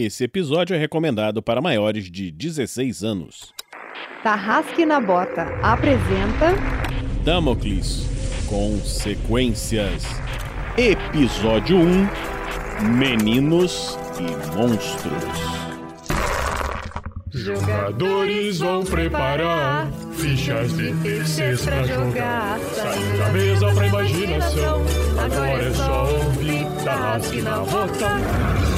Esse episódio é recomendado para maiores de 16 anos. Tarrasque na Bota apresenta Damocles Consequências. Episódio 1 Meninos e Monstros. Jogadores vão preparar fichas de terceiros pra jogar. Saindo da mesa pra imaginação. Agora é só ouvir Tarrasque na Bota.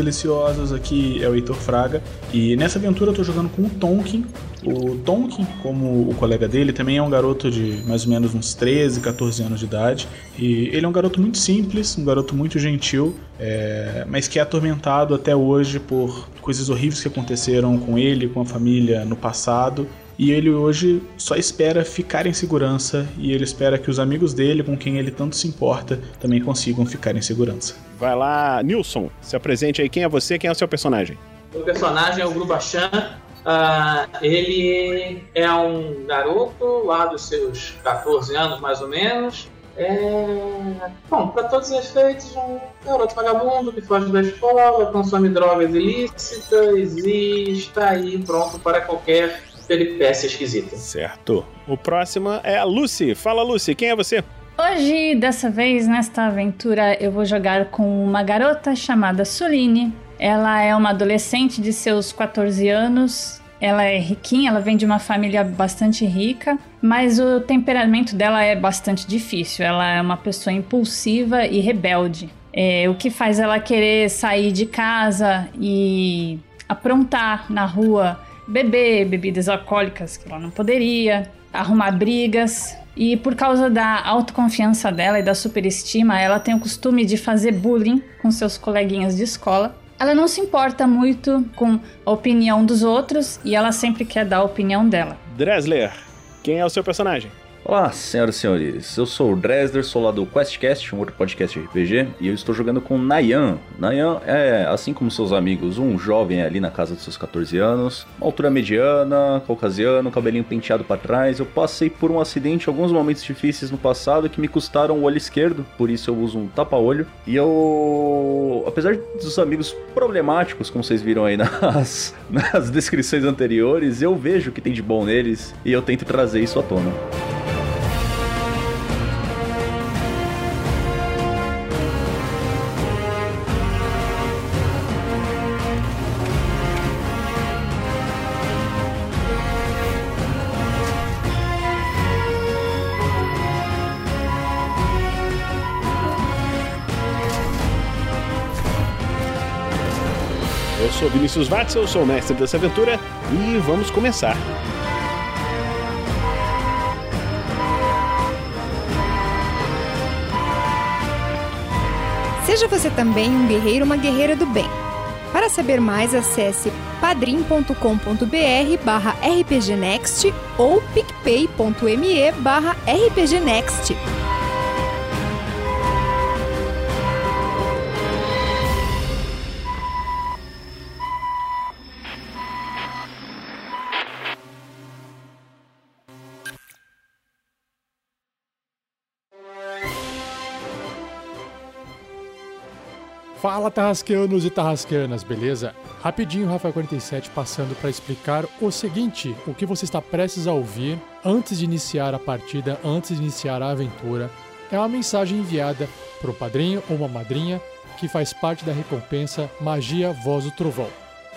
Deliciosos, aqui é o Heitor Fraga. E nessa aventura eu tô jogando com o Tonkin. O Tonkin, como o colega dele, também é um garoto de mais ou menos uns 13, 14 anos de idade. E ele é um garoto muito simples, um garoto muito gentil, é, mas que é atormentado até hoje por coisas horríveis que aconteceram com ele, com a família no passado e ele hoje só espera ficar em segurança e ele espera que os amigos dele, com quem ele tanto se importa, também consigam ficar em segurança. Vai lá, Nilson, se apresente aí. Quem é você? Quem é o seu personagem? O personagem é o Grubachan. Ah, ele é um garoto lá dos seus 14 anos, mais ou menos. É... Bom, para todos os efeitos, um garoto vagabundo que foge da escola, consome drogas ilícitas e está aí pronto para qualquer peripécia esquisita. Certo. O próximo é a Lucy. Fala, Lucy, quem é você? Hoje, dessa vez, nesta aventura, eu vou jogar com uma garota chamada Soline. Ela é uma adolescente de seus 14 anos. Ela é riquinha, ela vem de uma família bastante rica, mas o temperamento dela é bastante difícil. Ela é uma pessoa impulsiva e rebelde. É, o que faz ela querer sair de casa e aprontar na rua, beber bebidas alcoólicas que ela não poderia, arrumar brigas. E por causa da autoconfiança dela e da superestima, ela tem o costume de fazer bullying com seus coleguinhas de escola. Ela não se importa muito com a opinião dos outros e ela sempre quer dar a opinião dela. Dresler, quem é o seu personagem? Olá, senhoras e senhores. Eu sou o Dresler, sou lá do QuestCast, um outro podcast RPG, e eu estou jogando com Nayan. Nayan é, assim como seus amigos, um jovem ali na casa dos seus 14 anos, altura mediana, caucasiano, cabelinho penteado para trás. Eu passei por um acidente, alguns momentos difíceis no passado que me custaram o olho esquerdo, por isso eu uso um tapa-olho. E eu, apesar dos amigos problemáticos, como vocês viram aí nas, nas descrições anteriores, eu vejo o que tem de bom neles e eu tento trazer isso à tona. Vinícius Watzel, sou o mestre dessa aventura e vamos começar. Seja você também um guerreiro ou uma guerreira do bem. Para saber mais, acesse padrim.com.br barra rpgnext ou picpay.me barra rpgnext. Fala tarrasqueanos e tarrasqueanas, beleza? Rapidinho, Rafael 47 passando para explicar o seguinte: o que você está prestes a ouvir antes de iniciar a partida, antes de iniciar a aventura, é uma mensagem enviada para um padrinho ou uma madrinha que faz parte da recompensa Magia Voz do Trovão.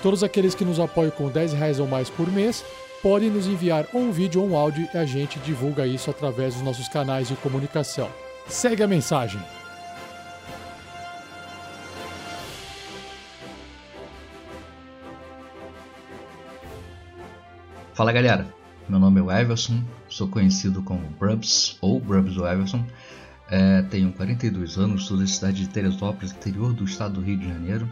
Todos aqueles que nos apoiam com 10 reais ou mais por mês podem nos enviar um vídeo ou um áudio e a gente divulga isso através dos nossos canais de comunicação. Segue a mensagem. Fala galera, meu nome é Everson, sou conhecido como Brubs ou Brubs Everson. É, tenho 42 anos, sou da cidade de Teresópolis, interior do estado do Rio de Janeiro.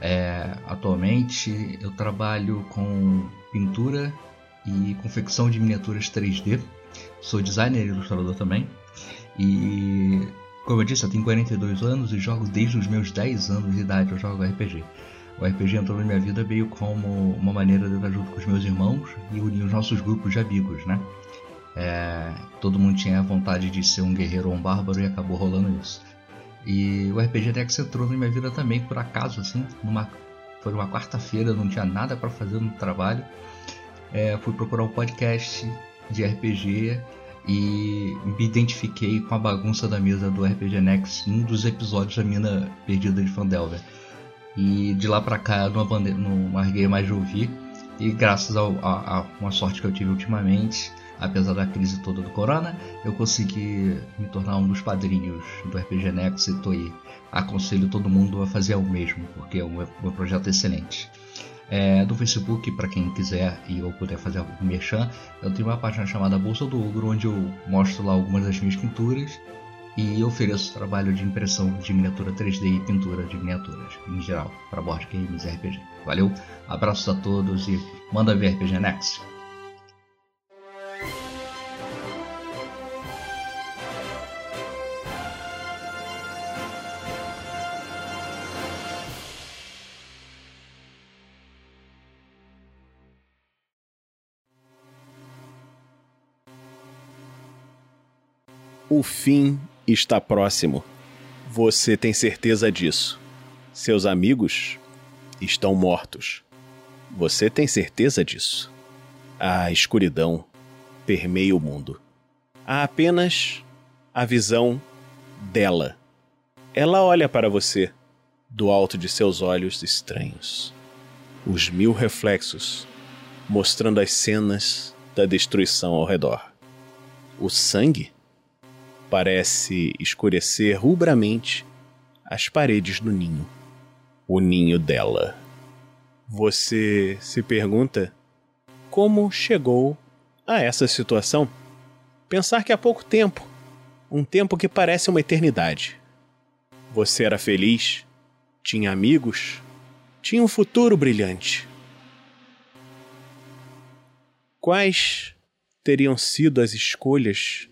É, atualmente eu trabalho com pintura e confecção de miniaturas 3D. Sou designer e ilustrador também. E como eu disse, eu tenho 42 anos e jogo desde os meus 10 anos de idade eu jogo RPG. O RPG entrou na minha vida meio como uma maneira de estar junto com os meus irmãos e unir os nossos grupos de amigos, né? É, todo mundo tinha vontade de ser um guerreiro ou um bárbaro e acabou rolando isso. E o RPG Next entrou na minha vida também por acaso, assim, numa, foi uma quarta-feira, não tinha nada para fazer no trabalho. É, fui procurar um podcast de RPG e me identifiquei com a bagunça da mesa do RPG Next um dos episódios da Mina Perdida de Fandelver. E de lá pra cá eu não, não larguei mais de ouvir. E graças a, a, a, uma sorte que eu tive ultimamente, apesar da crise toda do Corona, eu consegui me tornar um dos padrinhos do RPG Next e tô aí. Aconselho todo mundo a fazer o mesmo, porque é um, um projeto excelente. É, do Facebook, para quem quiser e eu puder fazer algum merchan, eu tenho uma página chamada Bolsa do Ogro, onde eu mostro lá algumas das minhas pinturas e ofereço trabalho de impressão de miniatura 3D e pintura de miniaturas, em geral, para board games e RPG. Valeu, abraços a todos e manda ver RPG Next! O fim está próximo. Você tem certeza disso. Seus amigos estão mortos. Você tem certeza disso. A escuridão permeia o mundo. Há apenas a visão dela. Ela olha para você do alto de seus olhos estranhos. Os mil reflexos mostrando as cenas da destruição ao redor. O sangue parece escurecer rubramente as paredes do ninho. O ninho dela. Você se pergunta como chegou a essa situação? Pensar que há pouco tempo, um tempo que parece uma eternidade. Você era feliz, tinha amigos, tinha um futuro brilhante. Quais teriam sido as escolhas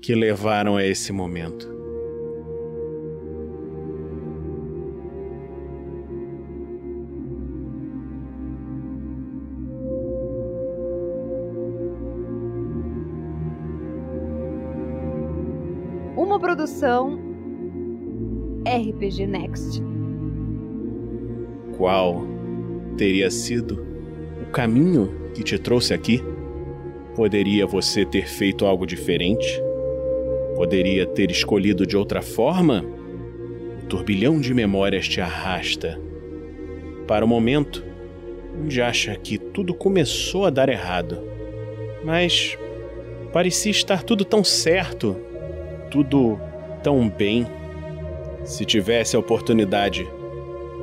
que levaram a esse momento. Uma produção RPG Next. Qual teria sido o caminho que te trouxe aqui? Poderia você ter feito algo diferente? Poderia ter escolhido de outra forma? O turbilhão de memórias te arrasta para o momento onde acha que tudo começou a dar errado. Mas parecia estar tudo tão certo, tudo tão bem. Se tivesse a oportunidade,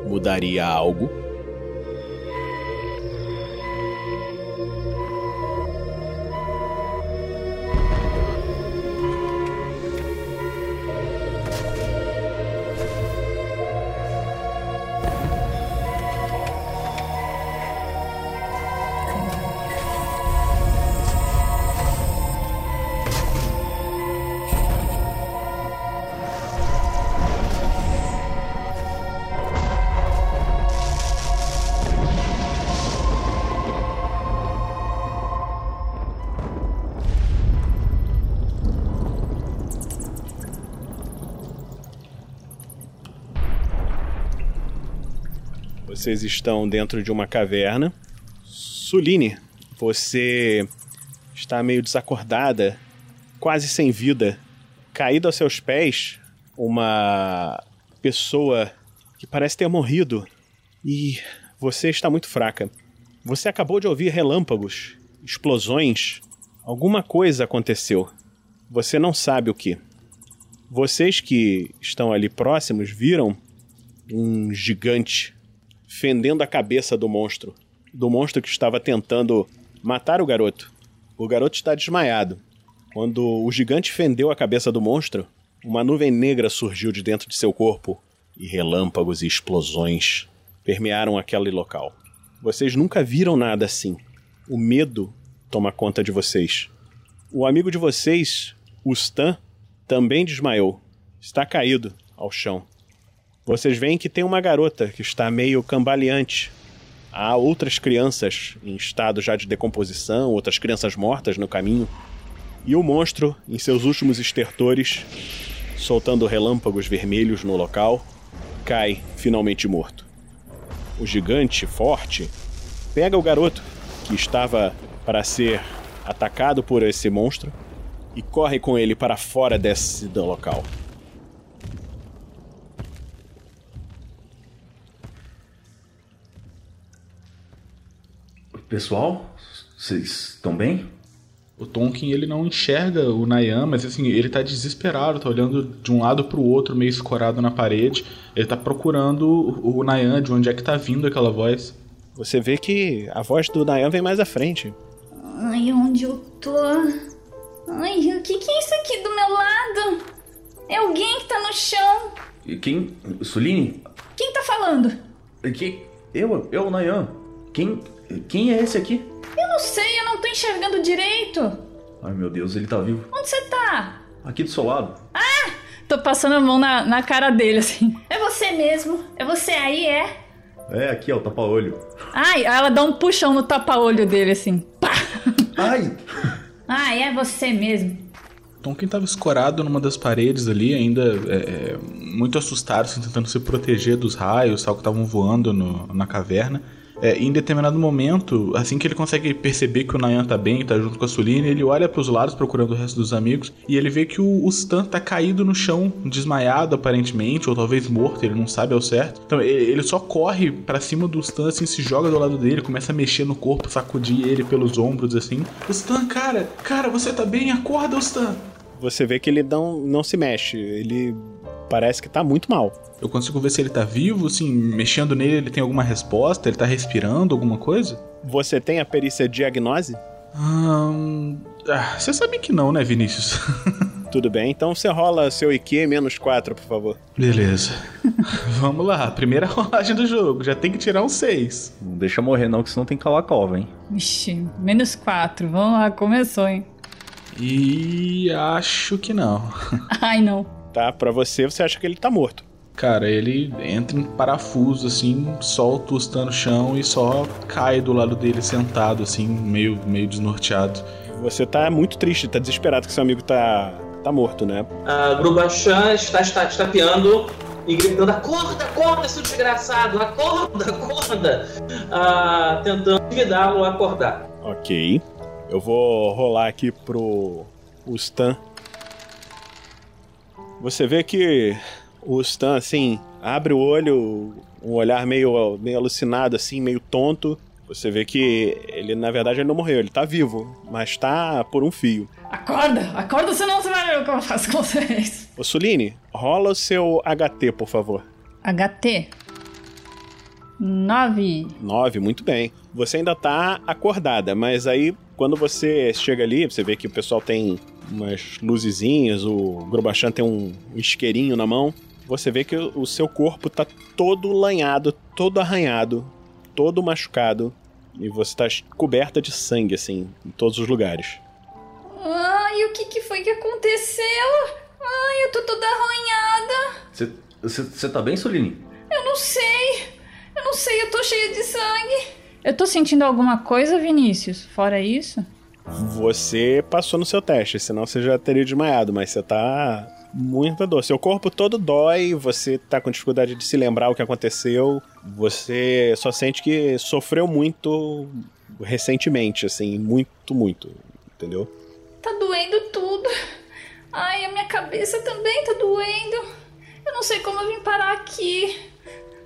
mudaria algo? Vocês estão dentro de uma caverna. Suline, você está meio desacordada, quase sem vida. Caído aos seus pés, uma pessoa que parece ter morrido. E você está muito fraca. Você acabou de ouvir relâmpagos, explosões. Alguma coisa aconteceu. Você não sabe o que. Vocês que estão ali próximos viram um gigante fendendo a cabeça do monstro. Do monstro que estava tentando Mataram o garoto. O garoto está desmaiado. Quando o gigante fendeu a cabeça do monstro, uma nuvem negra surgiu de dentro de seu corpo e relâmpagos e explosões permearam aquele local. Vocês nunca viram nada assim. O medo toma conta de vocês. O amigo de vocês, o Stan, também desmaiou. Está caído ao chão. Vocês veem que tem uma garota que está meio cambaleante. Há outras crianças em estado já de decomposição, outras crianças mortas no caminho. E o monstro, em seus últimos estertores, soltando relâmpagos vermelhos no local, cai finalmente morto. O gigante, forte, pega o garoto, que estava para ser atacado por esse monstro, e corre com ele para fora desse local. Pessoal, vocês estão bem? O Tonkin ele não enxerga o Nayan, mas assim, ele tá desesperado, tá olhando de um lado pro outro, meio escorado na parede. Ele tá procurando o Nayan, de onde é que tá vindo aquela voz. Você vê que a voz do Nayan vem mais à frente. Ai, onde eu tô? Ai, o que, que é isso aqui do meu lado? É alguém que tá no chão. E quem? Suline? Quem tá falando? Que? Eu, eu, Nayan. Quem, quem é esse aqui? Eu não sei, eu não tô enxergando direito. Ai meu Deus, ele tá vivo. Onde você tá? Aqui do seu lado. Ah! Tô passando a mão na, na cara dele, assim. É você mesmo? É você aí, é? É, aqui, ó, o tapa-olho. Ai, ela dá um puxão no tapa-olho dele, assim. Pá! Ai! Ai, é você mesmo. Tonkin tava escorado numa das paredes ali, ainda é, é, muito assustado, assim, tentando se proteger dos raios, tal, que estavam voando no, na caverna. É, em determinado momento, assim que ele consegue perceber que o Nayan tá bem, tá junto com a Suline, ele olha para os lados procurando o resto dos amigos e ele vê que o, o Stan tá caído no chão, desmaiado aparentemente, ou talvez morto, ele não sabe ao certo. Então ele, ele só corre para cima do Stan, assim, se joga do lado dele, começa a mexer no corpo, sacudir ele pelos ombros, assim. O Stan, cara, cara, você tá bem? Acorda, Stan! Você vê que ele não, não se mexe, ele parece que tá muito mal. Eu consigo ver se ele tá vivo, assim, mexendo nele, ele tem alguma resposta, ele tá respirando, alguma coisa? Você tem a perícia diagnose? Hum, ah, você sabe que não, né, Vinícius? Tudo bem, então você rola seu IQ menos 4, por favor. Beleza. Vamos lá, primeira rolagem do jogo, já tem que tirar um 6. Não deixa morrer não, que senão tem que calar a cova, hein? Ixi, menos 4. Vamos lá, começou, hein? E acho que não. Ai, não. Tá, pra você, você acha que ele tá morto. Cara, ele entra em parafuso, assim, solta o Stan no chão e só cai do lado dele sentado, assim, meio, meio desnorteado. Você tá muito triste, tá desesperado que seu amigo tá, tá morto, né? A Grubachan está, está estapeando e gritando: Acorda, acorda, seu desgraçado, acorda, acorda! Ah, tentando convidá-lo a acordar. Ok. Eu vou rolar aqui pro o Stan. Você vê que o Stan, assim, abre o olho, um olhar meio, meio alucinado, assim, meio tonto. Você vê que ele, na verdade, ele não morreu, ele tá vivo, mas tá por um fio. Acorda, acorda, senão você vai ver o que eu faço com vocês. Ô Suline, rola o seu HT, por favor. HT. 9. 9, muito bem. Você ainda tá acordada, mas aí quando você chega ali, você vê que o pessoal tem umas luzezinhas, o Grobachan tem um isqueirinho na mão. Você vê que o seu corpo tá todo lanhado, todo arranhado, todo machucado. E você tá coberta de sangue, assim, em todos os lugares. Ai, o que, que foi que aconteceu? Ai, eu tô toda arranhada. Você tá bem, Soline? Eu não sei. Eu não sei, eu tô cheia de sangue. Eu tô sentindo alguma coisa, Vinícius? Fora isso? Você passou no seu teste, senão você já teria desmaiado, mas você tá muita dor. Seu corpo todo dói, você tá com dificuldade de se lembrar o que aconteceu. Você só sente que sofreu muito recentemente, assim, muito, muito, entendeu? Tá doendo tudo. Ai, a minha cabeça também tá doendo. Eu não sei como eu vim parar aqui.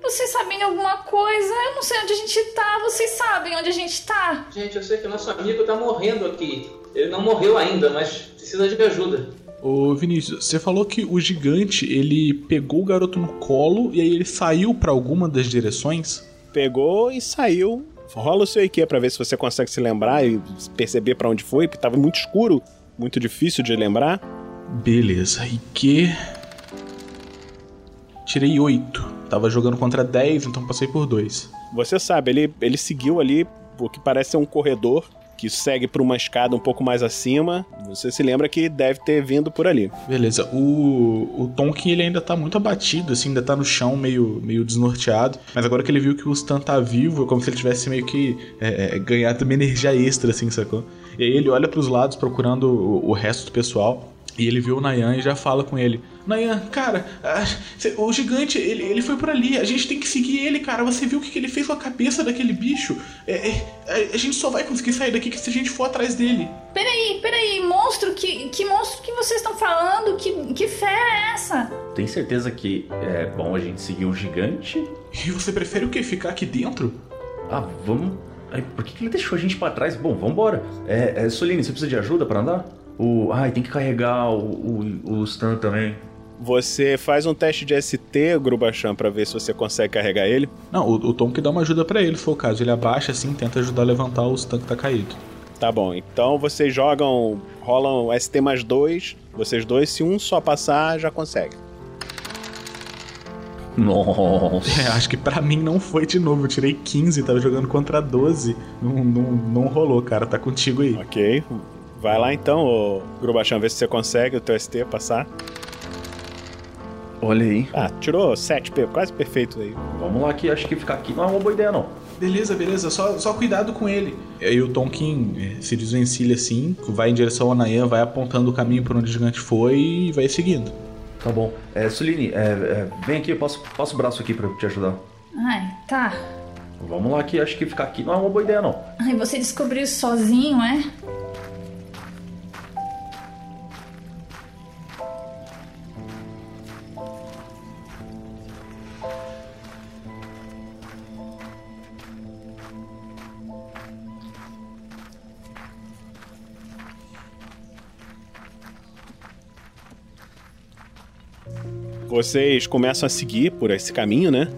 Vocês sabem alguma coisa? Eu não sei onde a gente tá. Vocês sabem onde a gente tá? Gente, eu sei que o nosso amigo tá morrendo aqui. Ele não morreu ainda, mas precisa de ajuda. Ô Vinícius, você falou que o gigante ele pegou o garoto no colo e aí ele saiu para alguma das direções? Pegou e saiu Rola o seu IQ pra ver se você consegue se lembrar e perceber pra onde foi, porque tava muito escuro, muito difícil de lembrar. Beleza, IQ. Tirei 8. Tava jogando contra 10, então passei por 2. Você sabe, ele, ele seguiu ali o que parece ser um corredor que segue por uma escada um pouco mais acima. Você se lembra que deve ter vindo por ali. Beleza, o, o Tonkin ele ainda tá muito abatido, assim, ainda tá no chão meio, meio desnorteado. Mas agora que ele viu que o Stan tá vivo, é como se ele tivesse meio que é, é, ganhado uma energia extra, assim, sacou? E aí ele olha pros lados procurando o, o resto do pessoal. E ele vê o Nayan e já fala com ele: Nayan, cara, ah, o gigante, ele, ele foi por ali, a gente tem que seguir ele, cara. Você viu o que, que ele fez com a cabeça daquele bicho? É, é, a gente só vai conseguir sair daqui se a gente for atrás dele. Peraí, peraí, monstro, que, que monstro que vocês estão falando? Que, que fé é essa? Tem certeza que é bom a gente seguir o gigante? E você prefere o que? Ficar aqui dentro? Ah, vamos. Por que, que ele deixou a gente para trás? Bom, vambora. É, é, Soline, você precisa de ajuda para andar? O. Ai, tem que carregar o, o, o Stan também. Você faz um teste de ST, Grubachan, pra ver se você consegue carregar ele. Não, o, o Tom que dá uma ajuda para ele, se for o caso. Ele abaixa assim, tenta ajudar a levantar o Stan que tá caído. Tá bom, então vocês jogam. rolam ST mais dois, vocês dois, se um só passar, já consegue. Nossa. É, acho que pra mim não foi de novo. Eu tirei 15, tava jogando contra 12. Não, não, não rolou, cara. Tá contigo aí. Ok. Vai lá então, ô Grubachan, ver se você consegue o teu ST passar. Olha aí. Ah, tirou 7, quase perfeito aí. Vamos lá que acho que ficar aqui não é uma boa ideia, não. Beleza, beleza, só, só cuidado com ele. E aí o Tonkin eh, se desvencilha assim, vai em direção ao Nayan, vai apontando o caminho por onde o gigante foi e vai seguindo. Tá bom. É, Suline, é, é, vem aqui, eu passo, passo o braço aqui pra te ajudar. Ai, tá. Vamos lá que acho que ficar aqui não é uma boa ideia, não. Ai, você descobriu isso sozinho, é? Vocês começam a seguir por esse caminho, né?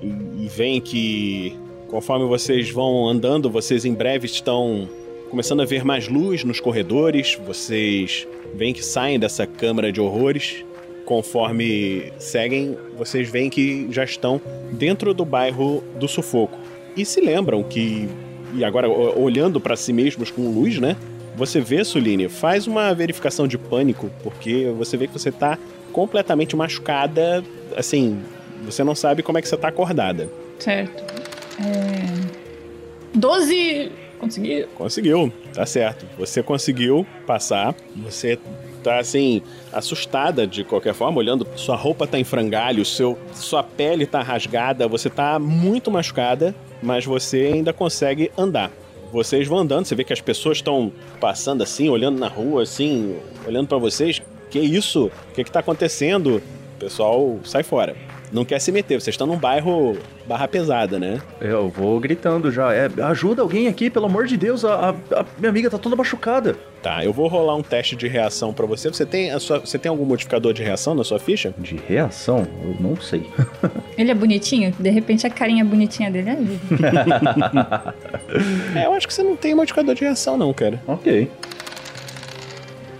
E, e veem que conforme vocês vão andando, vocês em breve estão começando a ver mais luz nos corredores. Vocês veem que saem dessa câmara de horrores. Conforme seguem, vocês veem que já estão dentro do bairro do Sufoco. E se lembram que, e agora olhando para si mesmos com luz, né? Você vê, Suline, faz uma verificação de pânico, porque você vê que você tá completamente machucada, assim, você não sabe como é que você tá acordada. Certo. É... 12. Consegui. Conseguiu, tá certo. Você conseguiu passar, você tá assim, assustada de qualquer forma, olhando, sua roupa tá em frangalho, seu, sua pele tá rasgada, você tá muito machucada, mas você ainda consegue andar. Vocês vão andando, você vê que as pessoas estão passando assim, olhando na rua, assim, olhando para vocês. Que isso? O que, que tá acontecendo? O pessoal sai fora. Não quer se meter, vocês estão num bairro barra pesada, né? Eu vou gritando já. É, ajuda alguém aqui, pelo amor de Deus. A, a- a minha amiga tá toda machucada. Tá, eu vou rolar um teste de reação pra você. Você tem, a sua, você tem algum modificador de reação na sua ficha? De reação? Eu não sei. Ele é bonitinho? De repente a carinha bonitinha dele é ajuda. É, eu acho que você não tem modificador de reação, não, cara. ok.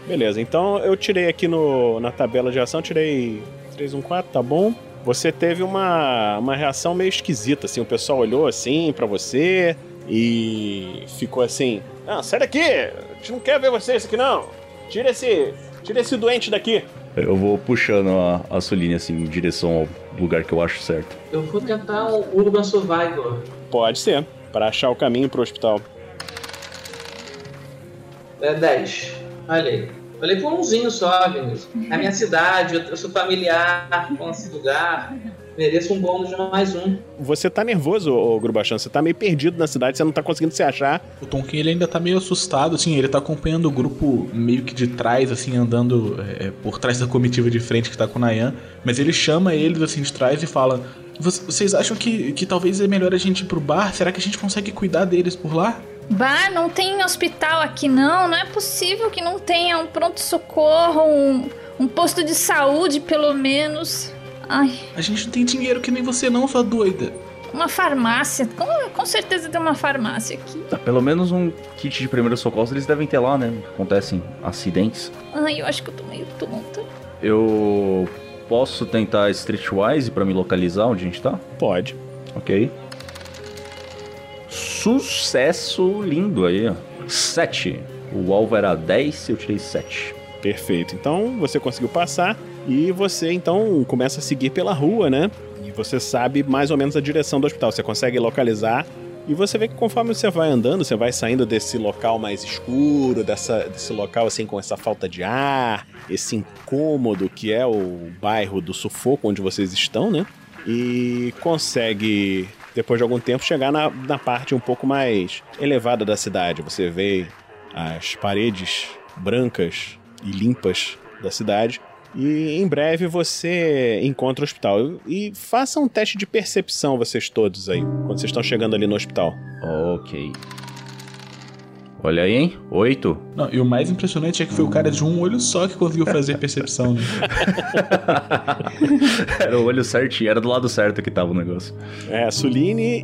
Beleza, então eu tirei aqui no, na tabela de reação, tirei 314, tá bom? Você teve uma, uma reação meio esquisita, assim, o pessoal olhou assim pra você e ficou assim: Ah, sai daqui! A gente não quer ver vocês aqui não! Tira esse. Tira esse doente daqui! Eu vou puxando a, a Soline assim em direção ao lugar que eu acho certo. Eu vou tentar um Urban Survival. Pode ser, pra achar o caminho pro hospital. É 10. Olha aí. Falei por umzinho só, Vinícius. É a minha cidade, eu sou familiar com esse lugar. Mereço um bônus de mais um. Você tá nervoso, ô Grubachan, você tá meio perdido na cidade, você não tá conseguindo se achar. O Tonkin ele ainda tá meio assustado, assim, ele tá acompanhando o grupo meio que de trás, assim, andando é, por trás da comitiva de frente que tá com o Nayan. Mas ele chama eles assim de trás e fala: "Vo- Vocês acham que, que talvez é melhor a gente ir pro bar? Será que a gente consegue cuidar deles por lá? Bah, não tem hospital aqui não. Não é possível que não tenha um pronto-socorro, um, um posto de saúde, pelo menos. Ai, A gente não tem dinheiro que nem você, não, sua doida. uma farmácia. Com, com certeza tem uma farmácia aqui. Tá, pelo menos um kit de primeiros socorros eles devem ter lá, né? Acontecem acidentes. Ai, eu acho que eu tô meio tonta. Eu posso tentar Streetwise pra me localizar onde a gente tá? Pode. Ok. Sucesso lindo aí, ó. 7. O alvo era 10, eu tirei 7. Perfeito. Então você conseguiu passar e você então começa a seguir pela rua, né? E você sabe mais ou menos a direção do hospital. Você consegue localizar e você vê que conforme você vai andando, você vai saindo desse local mais escuro, dessa, desse local assim com essa falta de ar, esse incômodo que é o bairro do sufoco onde vocês estão, né? E consegue, depois de algum tempo, chegar na, na parte um pouco mais elevada da cidade. Você vê as paredes brancas e limpas da cidade. E em breve você encontra o hospital. E faça um teste de percepção, vocês todos aí, quando vocês estão chegando ali no hospital. Ok. Olha aí, hein? 8. Não, e o mais impressionante é que foi o cara de um olho só que conseguiu fazer percepção, né? era o olho certinho, era do lado certo que tava o negócio. É, a Suline.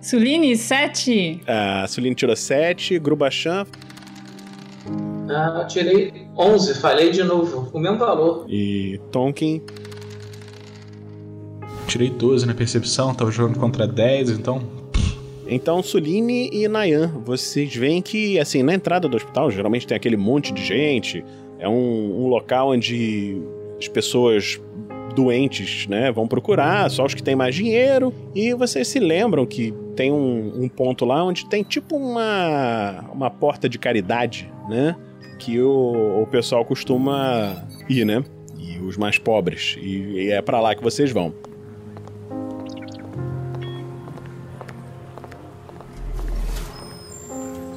Suline, 7. A Suline tirou 7, Grubachan. Ah, eu tirei 11, falei de novo, o mesmo valor. E Tonkin. Tirei 12 na percepção, tava jogando contra 10, então. Então, Suline e Nayan, vocês veem que, assim, na entrada do hospital, geralmente tem aquele monte de gente. É um, um local onde as pessoas doentes, né, vão procurar, só os que têm mais dinheiro. E vocês se lembram que tem um, um ponto lá onde tem tipo uma, uma porta de caridade, né? Que o, o pessoal costuma ir, né? E os mais pobres. E, e é para lá que vocês vão.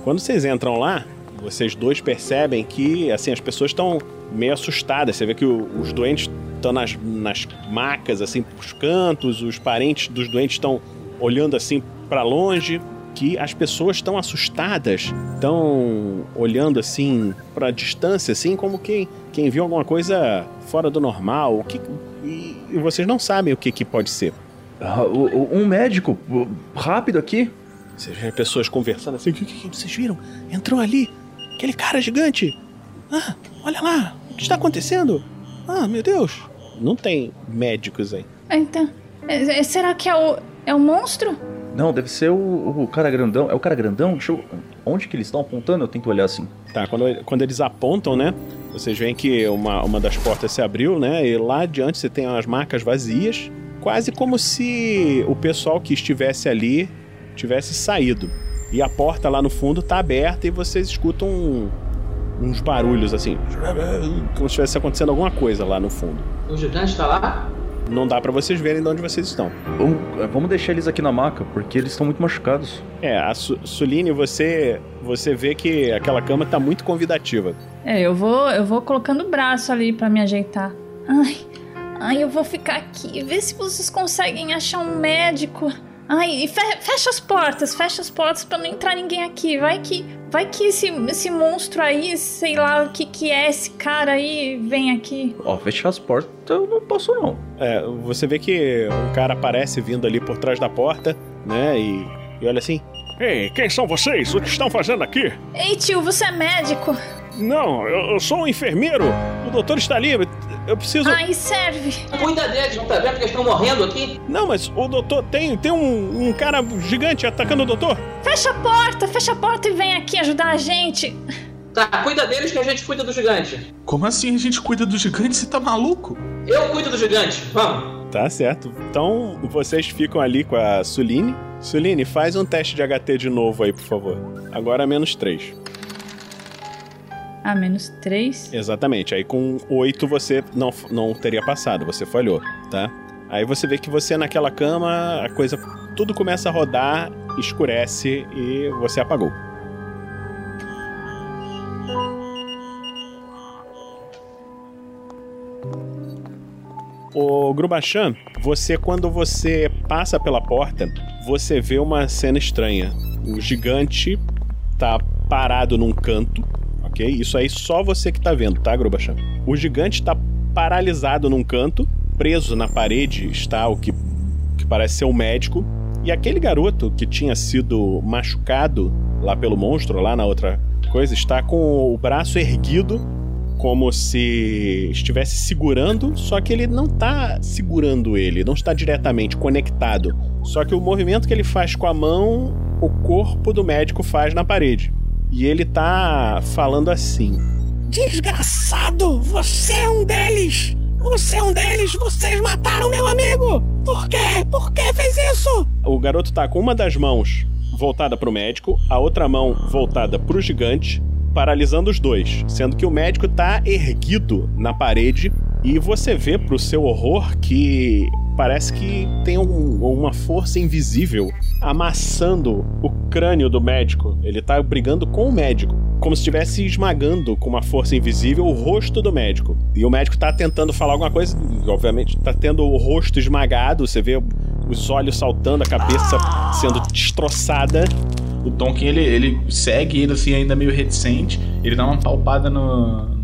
Quando vocês entram lá, vocês dois percebem que assim as pessoas estão meio assustadas. Você vê que o, os doentes estão nas, nas macas, assim, pros cantos, os parentes dos doentes estão olhando assim para longe, que as pessoas estão assustadas, estão olhando assim para distância, assim como quem, quem viu alguma coisa fora do normal, o que e, e vocês não sabem o que, que pode ser. Ah, um médico, rápido aqui. Você vê pessoas conversando assim, o que, que, que vocês viram? Entrou ali, aquele cara gigante. Ah, olha lá, o que está acontecendo? Ah, meu Deus. Não tem médicos aí. Então, é, é, será que é o, é o monstro? Não, deve ser o, o cara grandão. É o cara grandão? Deixa eu... Onde que eles estão apontando? Eu tento olhar assim. Tá, quando, quando eles apontam, né? Vocês veem que uma, uma das portas se abriu, né? E lá adiante você tem as marcas vazias. Quase como se o pessoal que estivesse ali tivesse saído. E a porta lá no fundo tá aberta e vocês escutam um, uns barulhos assim. Como se estivesse acontecendo alguma coisa lá no fundo. O gigante tá lá? Não dá para vocês verem de onde vocês estão. Vamos deixar eles aqui na maca, porque eles estão muito machucados. É, a Su Suline, você você vê que aquela cama tá muito convidativa. É, eu vou eu vou colocando o braço ali para me ajeitar. Ai, ai, eu vou ficar aqui. Vê se vocês conseguem achar um médico. Ai, e fecha as portas, fecha as portas para não entrar ninguém aqui. Vai que vai que esse, esse monstro aí, sei lá o que que é esse cara aí, vem aqui. Ó, oh, fechar as portas eu não posso não. É, você vê que um cara aparece vindo ali por trás da porta, né? E, e olha assim. Ei, quem são vocês? O que estão fazendo aqui? Ei, tio, você é médico? Não, eu, eu sou um enfermeiro. O doutor está ali. Eu preciso. Ai, serve. Cuida deles, não tá vendo que eles estão morrendo aqui? Não, mas o doutor tem, tem um, um cara gigante atacando o doutor. Fecha a porta, fecha a porta e vem aqui ajudar a gente. Tá, cuida deles que a gente cuida do gigante. Como assim a gente cuida do gigante? Você tá maluco? Eu cuido do gigante, vamos. Tá certo. Então vocês ficam ali com a Suline. Suline, faz um teste de HT de novo aí, por favor. Agora menos 3. Menos 3? Exatamente. Aí com 8 você não, não teria passado, você falhou, tá? Aí você vê que você naquela cama, a coisa. Tudo começa a rodar, escurece e você apagou. O Grubachan, você quando você passa pela porta, você vê uma cena estranha. O gigante tá parado num canto, ok? Isso aí só você que tá vendo, tá, Grubachan? O gigante tá paralisado num canto, preso na parede está o que, que parece ser um médico. E aquele garoto que tinha sido machucado lá pelo monstro, lá na outra coisa, está com o braço erguido, como se estivesse segurando, só que ele não está segurando ele, não está diretamente conectado. Só que o movimento que ele faz com a mão, o corpo do médico faz na parede. E ele tá falando assim: Desgraçado, você é um deles! Você é um deles! Vocês mataram meu amigo! Por quê? Por que fez isso? O garoto tá com uma das mãos voltada pro médico, a outra mão voltada pro gigante, paralisando os dois, sendo que o médico tá erguido na parede e você vê pro seu horror que parece que tem um, uma força invisível amassando o crânio do médico. Ele tá brigando com o médico, como se estivesse esmagando com uma força invisível o rosto do médico. E o médico tá tentando falar alguma coisa, obviamente tá tendo o rosto esmagado, você vê os olhos saltando, a cabeça sendo destroçada. O Tonkin, ele, ele segue ele assim, ainda meio reticente. Ele dá uma palpada no,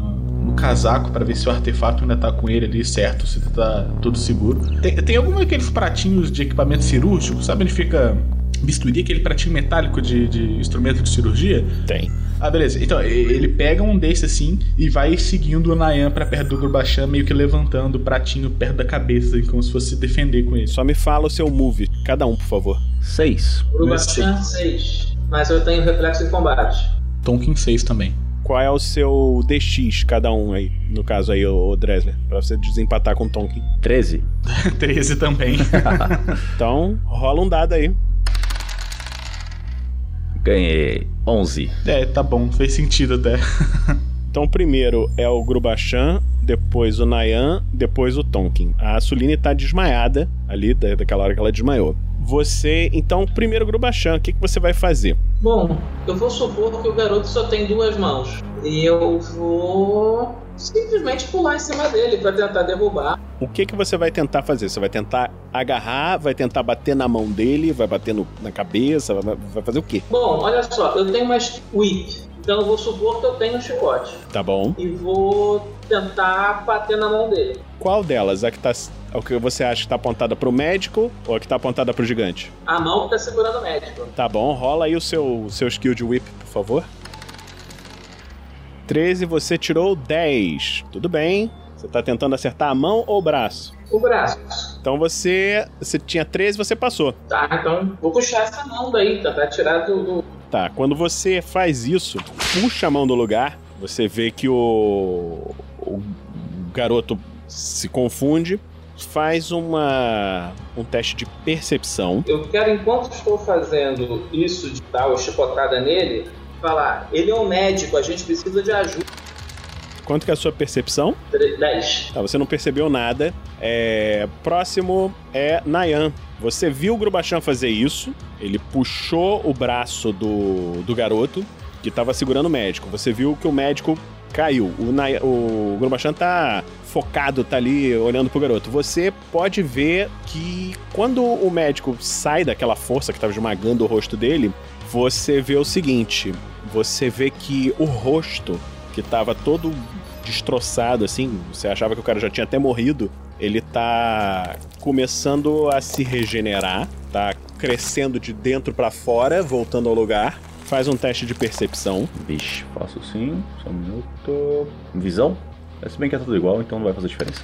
no, casaco para ver se o artefato ainda tá com ele ali certo, se tá tudo seguro. Tem, tem algum daqueles pratinhos de equipamento cirúrgico, sabe onde fica bisturi, aquele pratinho metálico de, de instrumento de cirurgia? Tem. Ah, beleza. Então, ele pega um desse assim e vai seguindo o Nayan pra perto do Gurbachan, meio que levantando o pratinho perto da cabeça, assim, como se fosse se defender com ele. Só me fala o seu move, cada um, por favor. Seis. Urbachan 6. Mas eu tenho reflexo em combate. Tonkin 6 também. Qual é o seu DX, cada um aí? No caso aí, o Dresler, pra você desempatar com o Tonkin. 13. 13 também. Então, rola um dado aí. Ganhei 11. é, tá bom, fez sentido até. Então, primeiro é o Grubachan, depois o Nayan, depois o Tonkin. A Suline tá desmaiada ali, da- daquela hora que ela desmaiou. Você, então, primeiro Grubachan, o que, que você vai fazer? Bom, eu vou supor que o garoto só tem duas mãos. E eu vou simplesmente pular em cima dele pra tentar derrubar. O que, que você vai tentar fazer? Você vai tentar agarrar, vai tentar bater na mão dele, vai bater no- na cabeça, vai, vai fazer o quê? Bom, olha só, eu tenho uma whip. Então eu vou supor que eu tenho um chicote. Tá bom. E vou tentar bater na mão dele. Qual delas? A que tá. O que você acha que tá apontada pro médico ou a que tá apontada pro gigante? A mão que tá segurando o médico. Tá bom, rola aí o seu, seu skill de whip, por favor. 13, você tirou 10. Tudo bem. Você tá tentando acertar a mão ou o braço? O braço. Então você. Você tinha 13, você passou. Tá, então vou puxar essa mão daí, tentar tirar do, do- Quando você faz isso, puxa a mão do lugar, você vê que o, o garoto se confunde, faz uma um teste de percepção. Eu quero, enquanto estou fazendo isso de dar uma chicotada nele, falar: ele é um médico, a gente precisa de ajuda. Quanto que é a sua percepção? 10. Tá, você não percebeu nada. É, próximo é Nayan. Você viu o Grubachan fazer isso. Ele puxou o braço do, do garoto que tava segurando o médico. Você viu que o médico caiu. O, Nay- o Grubachan tá focado, tá ali olhando pro garoto. Você pode ver que quando o médico sai daquela força que tava esmagando o rosto dele, você vê o seguinte: você vê que o rosto que tava todo destroçado, assim, você achava que o cara já tinha até morrido, ele tá começando a se regenerar, tá crescendo de dentro pra fora, voltando ao lugar. Faz um teste de percepção. Vixe, faço sim. Só um minuto. Visão? É, Se bem que é tudo igual, então não vai fazer diferença.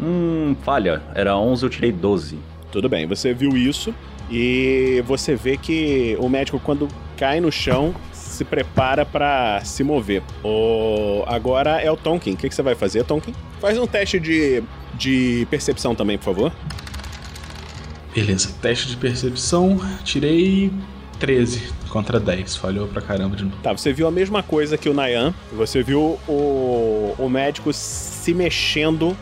Hum, falha. Era 11, eu tirei 12. Tudo bem, você viu isso e você vê que o médico, quando cai no chão, se prepara pra se mover. O... Agora é o Tonkin. O que, que você vai fazer, Tonkin? Faz um teste de, de percepção também, por favor. Beleza, teste de percepção, tirei 13 contra 10, falhou pra caramba de novo. Tá, você viu a mesma coisa que o Nayan. Você viu o, o médico se mexendo.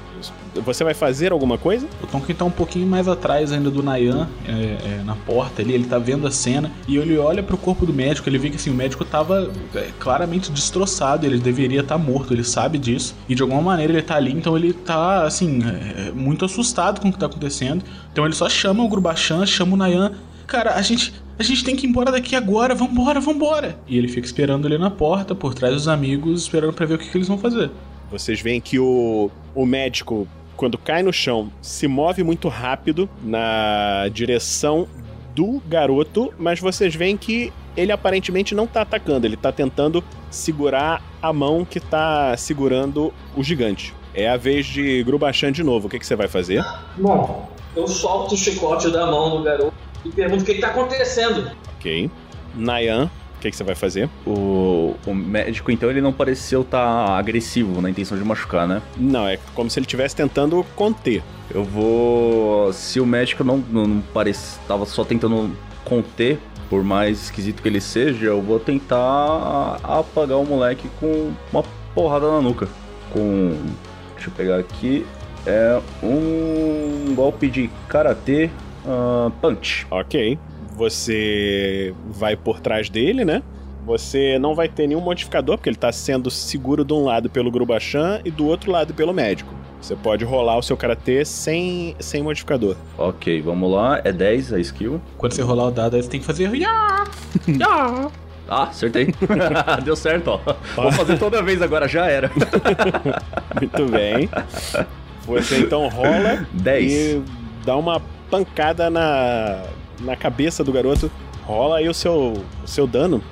Você vai fazer alguma coisa? O Tonkin tá um pouquinho mais atrás ainda do Nayan, é, é, na porta ali, ele tá vendo a cena e ele olha pro corpo do médico, ele vê que assim, o médico tava é, claramente destroçado, ele deveria estar morto, ele sabe disso, e de alguma maneira ele tá ali, então ele tá assim, é, muito assustado com o que tá acontecendo. Então ele só chama o Grubachan, chama o Nayan, cara, a gente. A gente tem que ir embora daqui agora, vambora, vambora! E ele fica esperando ali na porta, por trás dos amigos, esperando pra ver o que, que eles vão fazer. Vocês veem que o, o médico quando cai no chão, se move muito rápido na direção do garoto, mas vocês veem que ele aparentemente não tá atacando, ele tá tentando segurar a mão que tá segurando o gigante. É a vez de Grubachan de novo. O que, que você vai fazer? Bom, eu solto o chicote da mão do garoto e pergunto o que, que tá acontecendo. Ok. Nayan, o que, que você vai fazer? O, o médico, então, ele não pareceu estar agressivo na intenção de machucar, né? Não, é como se ele estivesse tentando conter. Eu vou. Se o médico não, não, não parece. tava só tentando conter, por mais esquisito que ele seja, eu vou tentar apagar o moleque com uma porrada na nuca. Com. Deixa eu pegar aqui. É um golpe de karatê uh, punch. Ok. Você vai por trás dele, né? Você não vai ter nenhum modificador, porque ele tá sendo seguro de um lado pelo Grubachan e do outro lado pelo médico. Você pode rolar o seu karatê sem, sem modificador. Ok, vamos lá. É 10 a skill. Quando você rolar o dado, aí você tem que fazer. Ya! Ya! Ah, acertei. Deu certo, ó. Vou fazer toda vez agora, já era. Muito bem. Você então rola 10. e dá uma pancada na, na cabeça do garoto. Rola aí o seu, o seu dano.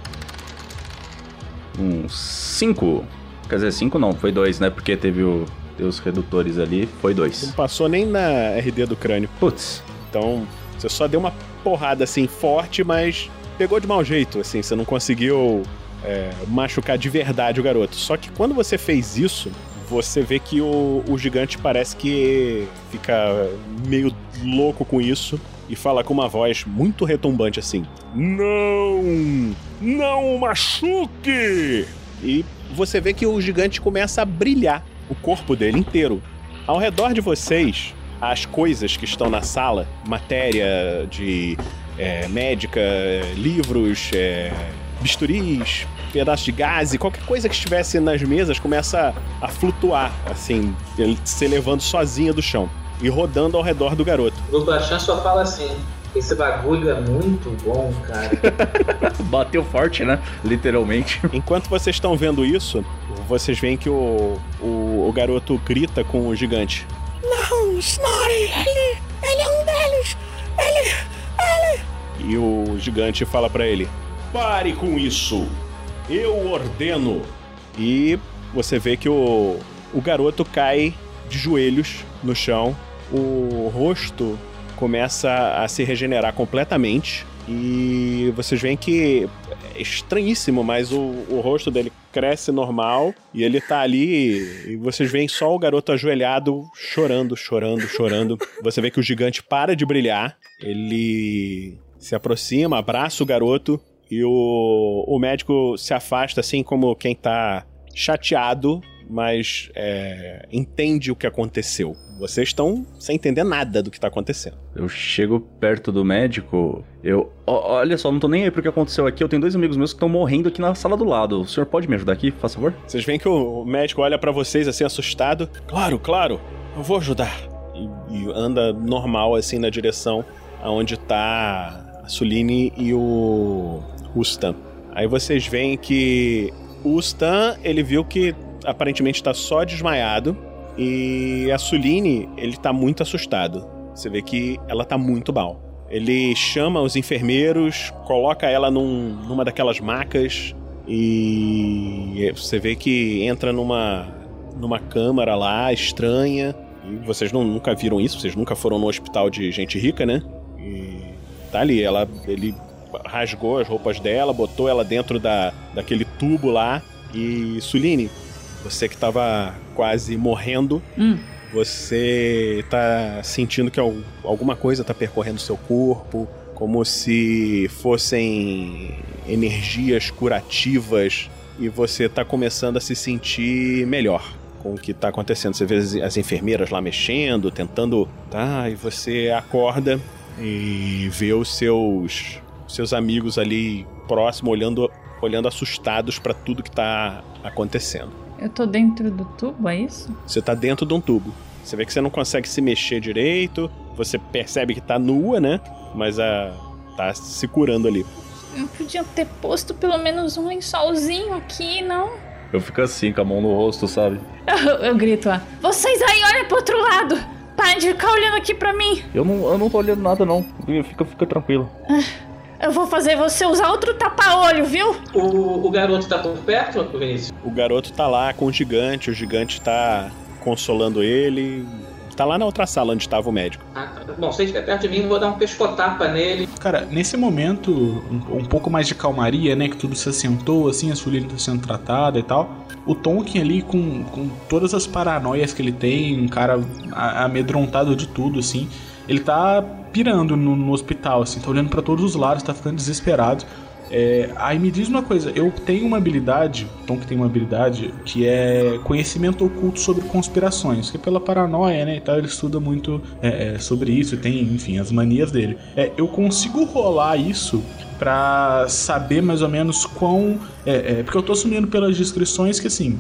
Um 5. Quer dizer, 5 não, foi 2, né? Porque teve o, os redutores ali, foi 2. Não passou nem na RD do crânio. Putz, Então, você só deu uma porrada assim forte, mas pegou de mau jeito, assim, você não conseguiu é, machucar de verdade o garoto. Só que quando você fez isso, você vê que o, o gigante parece que fica meio louco com isso e fala com uma voz muito retumbante assim: Não! Não machuque! E você vê que o gigante começa a brilhar, o corpo dele inteiro. Ao redor de vocês, as coisas que estão na sala, matéria de é, médica, livros, é, bisturis, pedaços de gás, qualquer coisa que estivesse nas mesas começa a, flutuar, assim, se levando sozinha do chão e rodando ao redor do garoto. O Bachan só fala assim: esse bagulho é muito bom, cara. bateu forte, né? Literalmente. Enquanto vocês estão vendo isso, vocês veem que o, o, o garoto grita com o gigante. Não, Snorri, ele, ele é um deles. Ele, ele. E o gigante fala pra ele: Pare com isso! Eu ordeno! E você vê que o, o garoto cai de joelhos no chão, o rosto começa a se regenerar completamente. E vocês veem que é estranhíssimo, mas o, o rosto dele cresce normal e ele tá ali e vocês veem só o garoto ajoelhado, chorando, chorando, chorando. Você vê que o gigante para de brilhar, ele se aproxima, abraça o garoto e o, o médico se afasta assim como quem tá chateado, mas é, entende o que aconteceu. Vocês estão sem entender nada do que tá acontecendo. Eu chego perto do médico, eu. olha só, não tô nem aí pro que aconteceu aqui. Eu tenho dois amigos meus que estão morrendo aqui na sala do lado. O senhor pode me ajudar aqui, por favor? Vocês veem que o médico olha pra vocês assim assustado. Claro, claro, eu vou ajudar. E, e anda normal assim na direção aonde tá a Suline e o Stan. Aí vocês veem que o Stan, ele viu que aparentemente tá só desmaiado e a Suline, ele tá muito assustado. Você vê que ela tá muito mal. Ele chama os enfermeiros, coloca ela num- numa daquelas macas e você vê que entra numa numa câmara lá estranha. E vocês não, nunca viram isso, vocês nunca foram no hospital de gente rica, né? E tá ali, ela ele rasgou as roupas dela, botou ela dentro da, daquele tubo lá. E Suline, você que tava quase morrendo, Hum. você tá sentindo que al- alguma coisa tá percorrendo seu corpo, como se fossem energias curativas, e você tá começando a se sentir melhor com o que tá acontecendo. Você vê as, as enfermeiras lá mexendo, tentando. Tá, e você acorda e vê os seus, seus amigos ali próximo olhando, olhando assustados pra tudo que tá acontecendo. Eu tô dentro do tubo, é isso? Você tá dentro de um tubo. Você vê que você não consegue se mexer direito. Você percebe que tá nua, né? Mas a. tá se curando ali. Eu podia ter posto pelo menos um lençolzinho aqui, não? Eu fico assim, com a mão no rosto, sabe? Eu, eu grito lá. Vocês aí, olhem pro outro lado. Parem de ficar olhando aqui pra mim. Eu não, eu não tô olhando nada, não. Fica, fica tranquilo. Eu vou fazer você usar outro tapa-olho, viu? O, o garoto tá por perto, Vinícius? O garoto tá lá com o gigante, o gigante tá consolando ele. Tá lá na outra sala onde estava o médico. Ah, tá. Bom, se ele estiver perto de mim, vou dar um pescotapa nele. Cara, nesse momento, um, um pouco mais de calmaria, né? Que tudo se assentou, assim, a Suline tá sendo tratada e tal. O Tonkin ali, com, com todas as paranoias que ele tem, um cara amedrontado de tudo, assim, ele tá pirando no, no hospital, assim, tá olhando pra todos os lados, tá ficando desesperado. É, aí me diz uma coisa, eu tenho uma habilidade, o Tonkin tem uma habilidade que é conhecimento oculto sobre conspirações, que pela paranoia, né, e tal, ele estuda muito é, é, sobre isso, tem, enfim, as manias dele. É, eu consigo rolar isso pra saber mais ou menos quão. É, é, porque eu tô assumindo pelas descrições que assim.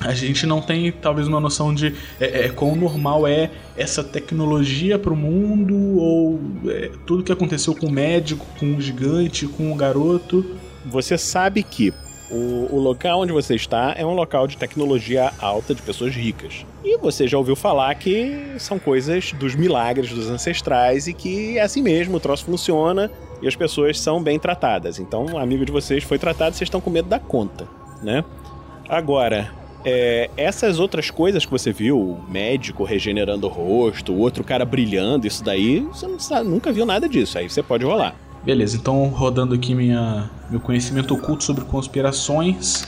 A gente não tem talvez uma noção de é, é, quão normal é essa tecnologia pro mundo, ou é, tudo que aconteceu com o médico, com o gigante, com o garoto. Você sabe que o, o local onde você está é um local de tecnologia alta de pessoas ricas. E você já ouviu falar que são coisas dos milagres dos ancestrais e que é assim mesmo, o troço funciona e as pessoas são bem tratadas. Então, um amigo de vocês foi tratado, vocês estão com medo da conta, né? Agora, é, essas outras coisas que você viu, o médico regenerando o rosto, o outro cara brilhando, isso daí, você não sabe- nunca viu nada disso. Aí você pode rolar. Beleza, então rodando aqui minha, meu conhecimento oculto sobre conspirações.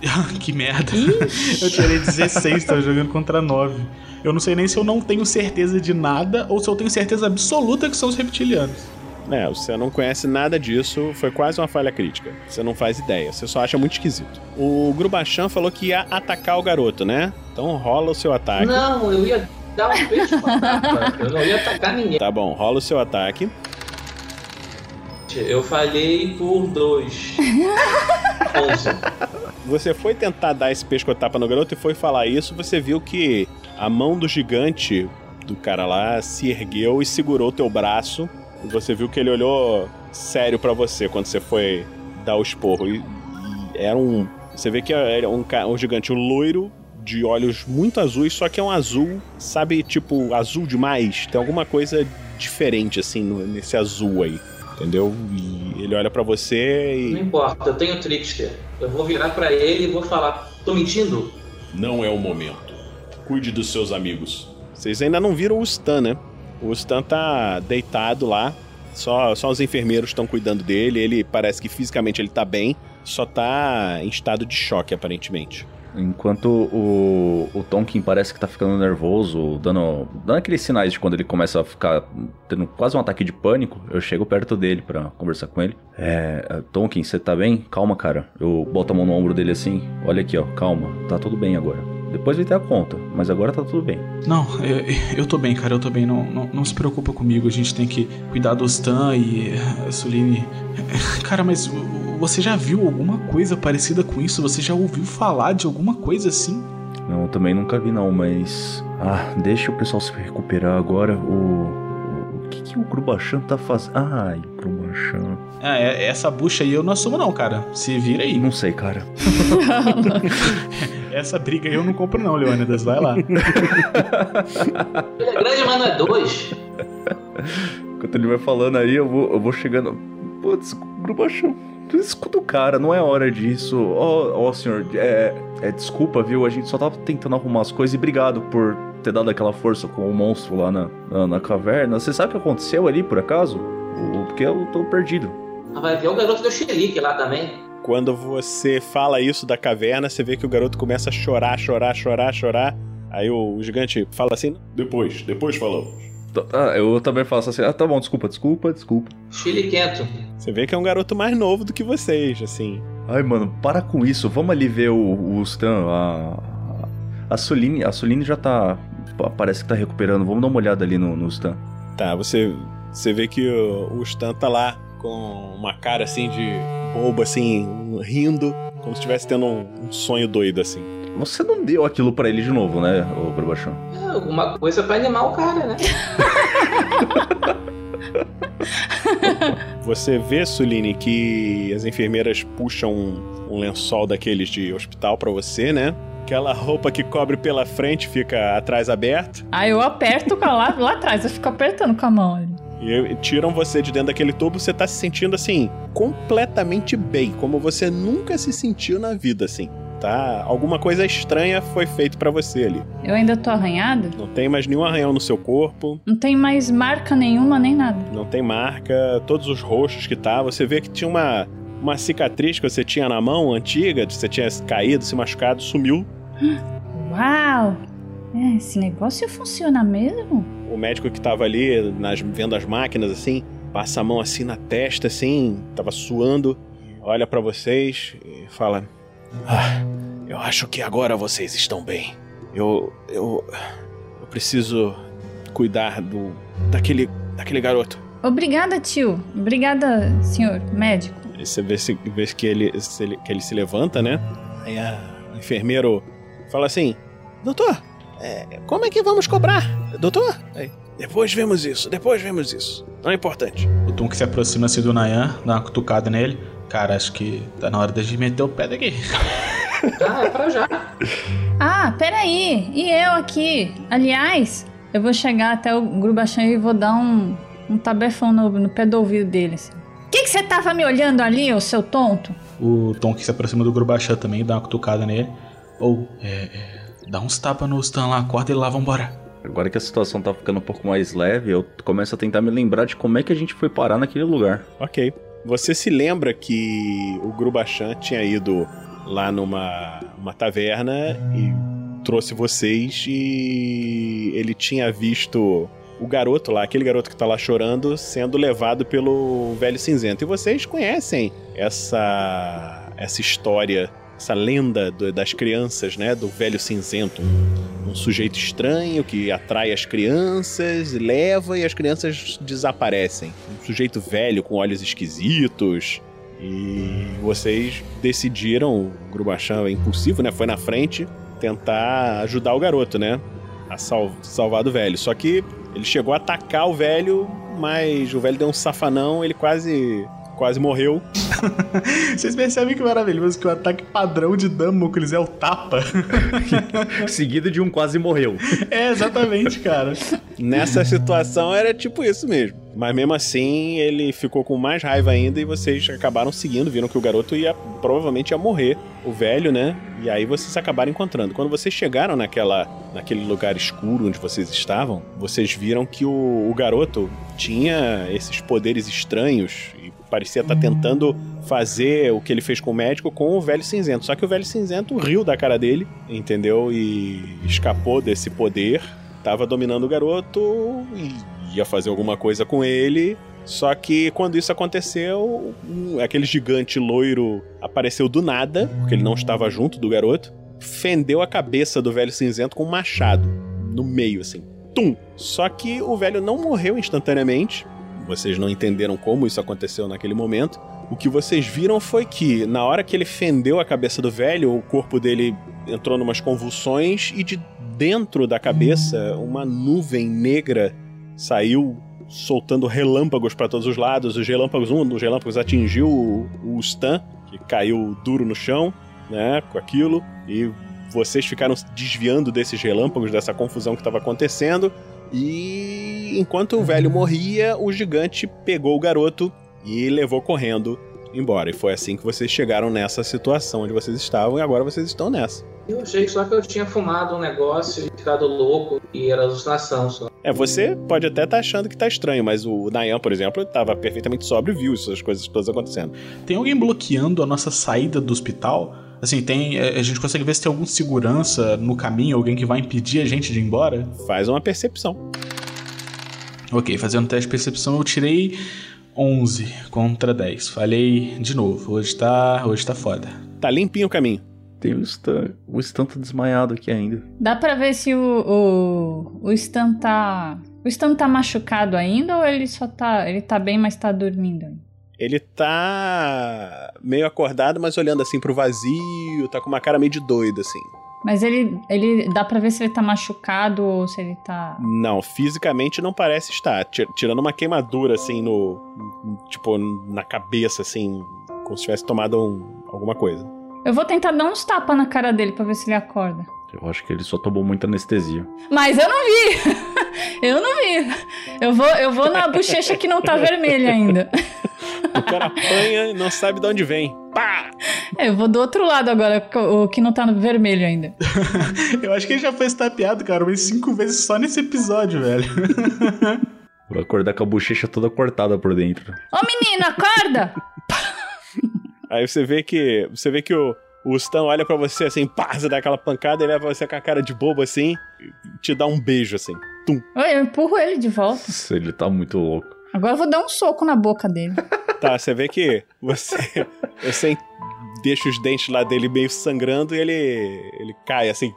que merda. eu tirei 16, tô jogando contra 9. Eu não sei nem se eu não tenho certeza de nada ou se eu tenho certeza absoluta que são os reptilianos. É, você não conhece nada disso, foi quase uma falha crítica. Você não faz ideia, você só acha muito esquisito. O Grubachan falou que ia atacar o garoto, né? Então rola o seu ataque. Não, eu ia dar um pescotapa. eu não ia atacar ninguém. Tá bom, rola o seu ataque. Eu falhei por dois. Você foi tentar dar esse pescotapa no garoto e foi falar isso, você viu que a mão do gigante do cara lá se ergueu e segurou teu braço. Você viu que ele olhou sério pra você quando você foi dar o esporro. E, e era um. Você vê que era um, ca- um gigante loiro, de olhos muito azuis, só que é um azul, sabe, tipo, azul demais. Tem alguma coisa diferente, assim, no- nesse azul aí. Entendeu? E ele olha pra você e. Não importa, eu tenho trickster. Eu vou virar pra ele e vou falar: tô mentindo? Não é o momento. Cuide dos seus amigos. Vocês ainda não viram o Stan, né? O Stan tá deitado lá. Só, só os enfermeiros estão cuidando dele. Ele parece que fisicamente ele tá bem. Só tá em estado de choque, aparentemente. Enquanto o, o Tonkin parece que tá ficando nervoso, dando, dando aqueles sinais de quando ele começa a ficar tendo quase um ataque de pânico, eu chego perto dele pra conversar com ele. É, Tonkin, você tá bem? Calma, cara. Eu boto a mão no ombro dele assim. Olha aqui, ó, calma. Tá tudo bem agora. Depois vai ter a conta, mas agora tá tudo bem. Não, eu, eu tô bem, cara, eu tô bem. Não, não, não se preocupa comigo. A gente tem que cuidar do Stan e a Suline. Cara, mas você já viu alguma coisa parecida com isso? Você já ouviu falar de alguma coisa assim? Não, eu também nunca vi não, mas... Ah, deixa o pessoal se recuperar agora. O... O que, que o Grubachan tá fazendo? Ai, Grubachan... Ah, é- essa bucha aí eu não assumo, não, cara. Se vira aí. Não sei, cara. Essa briga aí eu não compro, não, Leônidas. Vai lá. Ele é grande, mas não é dois. Enquanto ele vai falando aí, eu vou, eu vou chegando. Putz, Grubachan, tu escuta o cara, não é hora disso. Ó, ó, senhor, é, é, desculpa, viu? A gente só tava tentando arrumar as coisas e obrigado por ter dado aquela força com o monstro lá na, na, na caverna. Você sabe o que aconteceu ali, por acaso? O- Porque eu tô perdido. Ah, Vai ver o garoto do xerique lá também. Quando você fala isso da caverna, você vê que o garoto começa a chorar, chorar, chorar, chorar. Aí o, o gigante fala assim: Depois, depois falamos. Ah, eu também faço assim, ah, tá bom, desculpa, desculpa, desculpa. Chiliquento. Você vê que é um garoto mais novo do que vocês, assim. Ai, mano, para com isso. Vamos ali ver o, o Stan. A, a Soline, a Soline já tá. pa- Parece que tá recuperando. Vamos dar uma olhada ali no, no Stan. Tá, você, você vê que o, o Stan tá lá com uma cara assim de bobo, assim, rindo, como se estivesse tendo um, um sonho doido, assim. Você não deu aquilo pra ele de novo, né, ô Grubachão? É, alguma coisa pra animar o cara, né? Você vê, Suline, que as enfermeiras puxam um, um lençol daqueles de hospital pra você, né? Aquela roupa que cobre pela frente fica atrás aberto. Aí eu aperto com a lá, lá atrás, eu fico apertando com a mão ali. E tiram você de dentro daquele tubo, você tá se sentindo assim, completamente bem, como você nunca se sentiu na vida, assim. Tá? Alguma coisa estranha foi feito pra você ali. Eu ainda tô arranhada? Não tem mais nenhum arranhão no seu corpo, Não tem mais marca nenhuma, nem nada. não tem marca, todos os roxos que tá, você vê que tinha uma, uma cicatriz que você tinha na mão antiga, que você tinha caído, se machucado, sumiu. Uau! É, esse negócio funciona mesmo? O médico que tava ali, nas, vendo as máquinas, assim, passa a mão assim na testa, assim, tava suando, olha pra vocês e fala: Ah, eu acho que agora vocês estão bem. Eu. Eu. Eu preciso cuidar do. daquele. daquele garoto. Obrigada, tio. Obrigada, senhor médico. Aí você vê, se, vê que, ele, se que ele se levanta, né? Aí a, o enfermeiro fala assim: Doutor, é, como é que vamos cobrar? Doutor? Aí, depois vemos isso, depois vemos isso. Não é importante. O Tom que se aproxima assim do Nayan, dá uma cutucada nele. Cara, acho que tá na hora de meter o pé daqui. Ah, é pra já. Ah, peraí. E eu aqui? Aliás, eu vou chegar até o Grubachan e vou dar um, um tabefão no, no pé do ouvido dele. Assim. Que que você tava me olhando ali, ô seu tonto? O Tom que se aproxima do Grubachan também, dá uma cutucada nele. Ou, é, é, dá uns tapas no Stan lá, acorda ele lá, vambora. Agora que a situação tá ficando um pouco mais leve, eu começo a tentar me lembrar de como é que a gente foi parar naquele lugar. Ok. Você se lembra que o Grubachan tinha ido lá numa uma taverna e trouxe vocês e ele tinha visto o garoto lá, aquele garoto que tá lá chorando, sendo levado pelo velho cinzento. E vocês conhecem essa essa história, essa lenda do- das crianças, né, do velho cinzento. Um sujeito estranho que atrai as crianças, leva e as crianças desaparecem. Um sujeito velho com olhos esquisitos. E vocês decidiram, o Grubachan é impulsivo, né? Foi na frente tentar ajudar o garoto, né? A sal- salvar do velho. Só que ele chegou a atacar o velho, mas o velho deu um safanão, ele quase quase morreu. Vocês percebem que maravilhoso que o ataque padrão de Damocles é o tapa? Seguido de um quase morreu. é, exatamente, cara. Nessa situação era tipo isso mesmo. Mas mesmo assim, ele ficou com mais raiva ainda e vocês acabaram seguindo, viram que o garoto ia provavelmente ia morrer, o velho, né? E aí vocês acabaram encontrando. Quando vocês chegaram naquela naquele lugar escuro onde vocês estavam, vocês viram que o, o garoto tinha esses poderes estranhos parecia estar tentando fazer o que ele fez com o médico com o velho cinzento. Só que o velho cinzento riu da cara dele, entendeu? E escapou desse poder tava dominando o garoto e ia fazer alguma coisa com ele. Só que quando isso aconteceu, aquele gigante loiro apareceu do nada, porque ele não estava junto do garoto, fendeu a cabeça do velho cinzento com um machado no meio, assim. Tum! Só que o velho não morreu instantaneamente. Vocês não entenderam como isso aconteceu naquele momento. O que vocês viram foi que, na hora que ele fendeu a cabeça do velho, o corpo dele entrou numas convulsões e de dentro da cabeça uma nuvem negra saiu soltando relâmpagos para todos os lados. Os relâmpagos, um dos relâmpagos atingiu o, o Stan, que caiu duro no chão, né, com aquilo, e vocês ficaram desviando desses relâmpagos, dessa confusão que estava acontecendo. E enquanto o velho morria, o gigante pegou o garoto e levou correndo embora. E foi assim que vocês chegaram nessa situação onde vocês estavam e agora vocês estão nessa. Eu achei só que eu tinha fumado um negócio e ficado louco e era alucinação só. É, você pode até estar achando que tá estranho, mas o Nayan, por exemplo, estava perfeitamente sóbrio e viu essas coisas todas acontecendo. Tem alguém bloqueando a nossa saída do hospital? Assim, tem. é, A gente consegue ver se tem algum segurança no caminho, alguém que vai impedir a gente de ir embora? Faz uma percepção. Ok, fazendo teste de percepção eu tirei 11 contra 10. Falhei de novo. Hoje tá. Hoje tá foda. Tá limpinho o caminho. Tem o Stan. O Stan tá desmaiado aqui ainda. Dá pra ver se o, o, o Stan tá. O Stan tá machucado ainda ou ele só tá. Ele tá bem, mas tá dormindo ainda? Ele tá meio acordado, mas olhando assim pro vazio, tá com uma cara meio de doido, assim. Mas ele, ele. Dá pra ver se ele tá machucado ou se ele tá. Não, fisicamente não parece estar. Ti- Tirando uma queimadura assim no. tipo, na cabeça, assim, como se tivesse tomado um- alguma coisa. Eu vou tentar dar uns tapas na cara dele pra ver se ele acorda. Eu acho que ele só tomou muita anestesia. Mas eu não vi! eu não vi! Eu vou, eu vou na bochecha que não tá vermelha ainda. O cara apanha e não sabe de onde vem. Pá! É, Eu vou do outro lado agora, o que não tá no vermelho ainda. Eu acho que ele já foi estapeado, cara, umas cinco vezes só nesse episódio, velho. Vai acordar com a bochecha toda cortada por dentro. Ô menino, acorda! Aí você vê que. Você vê que o, o Stan olha pra você assim, pá, você dá aquela pancada, ele leva você com a cara de bobo assim, e te dá um beijo assim. Tum. Eu empurro ele de volta. Nossa, ele tá muito louco. Agora eu vou dar um soco na boca dele. Tá, você vê que você. Você deixa os dentes lá dele meio sangrando e ele. ele cai assim,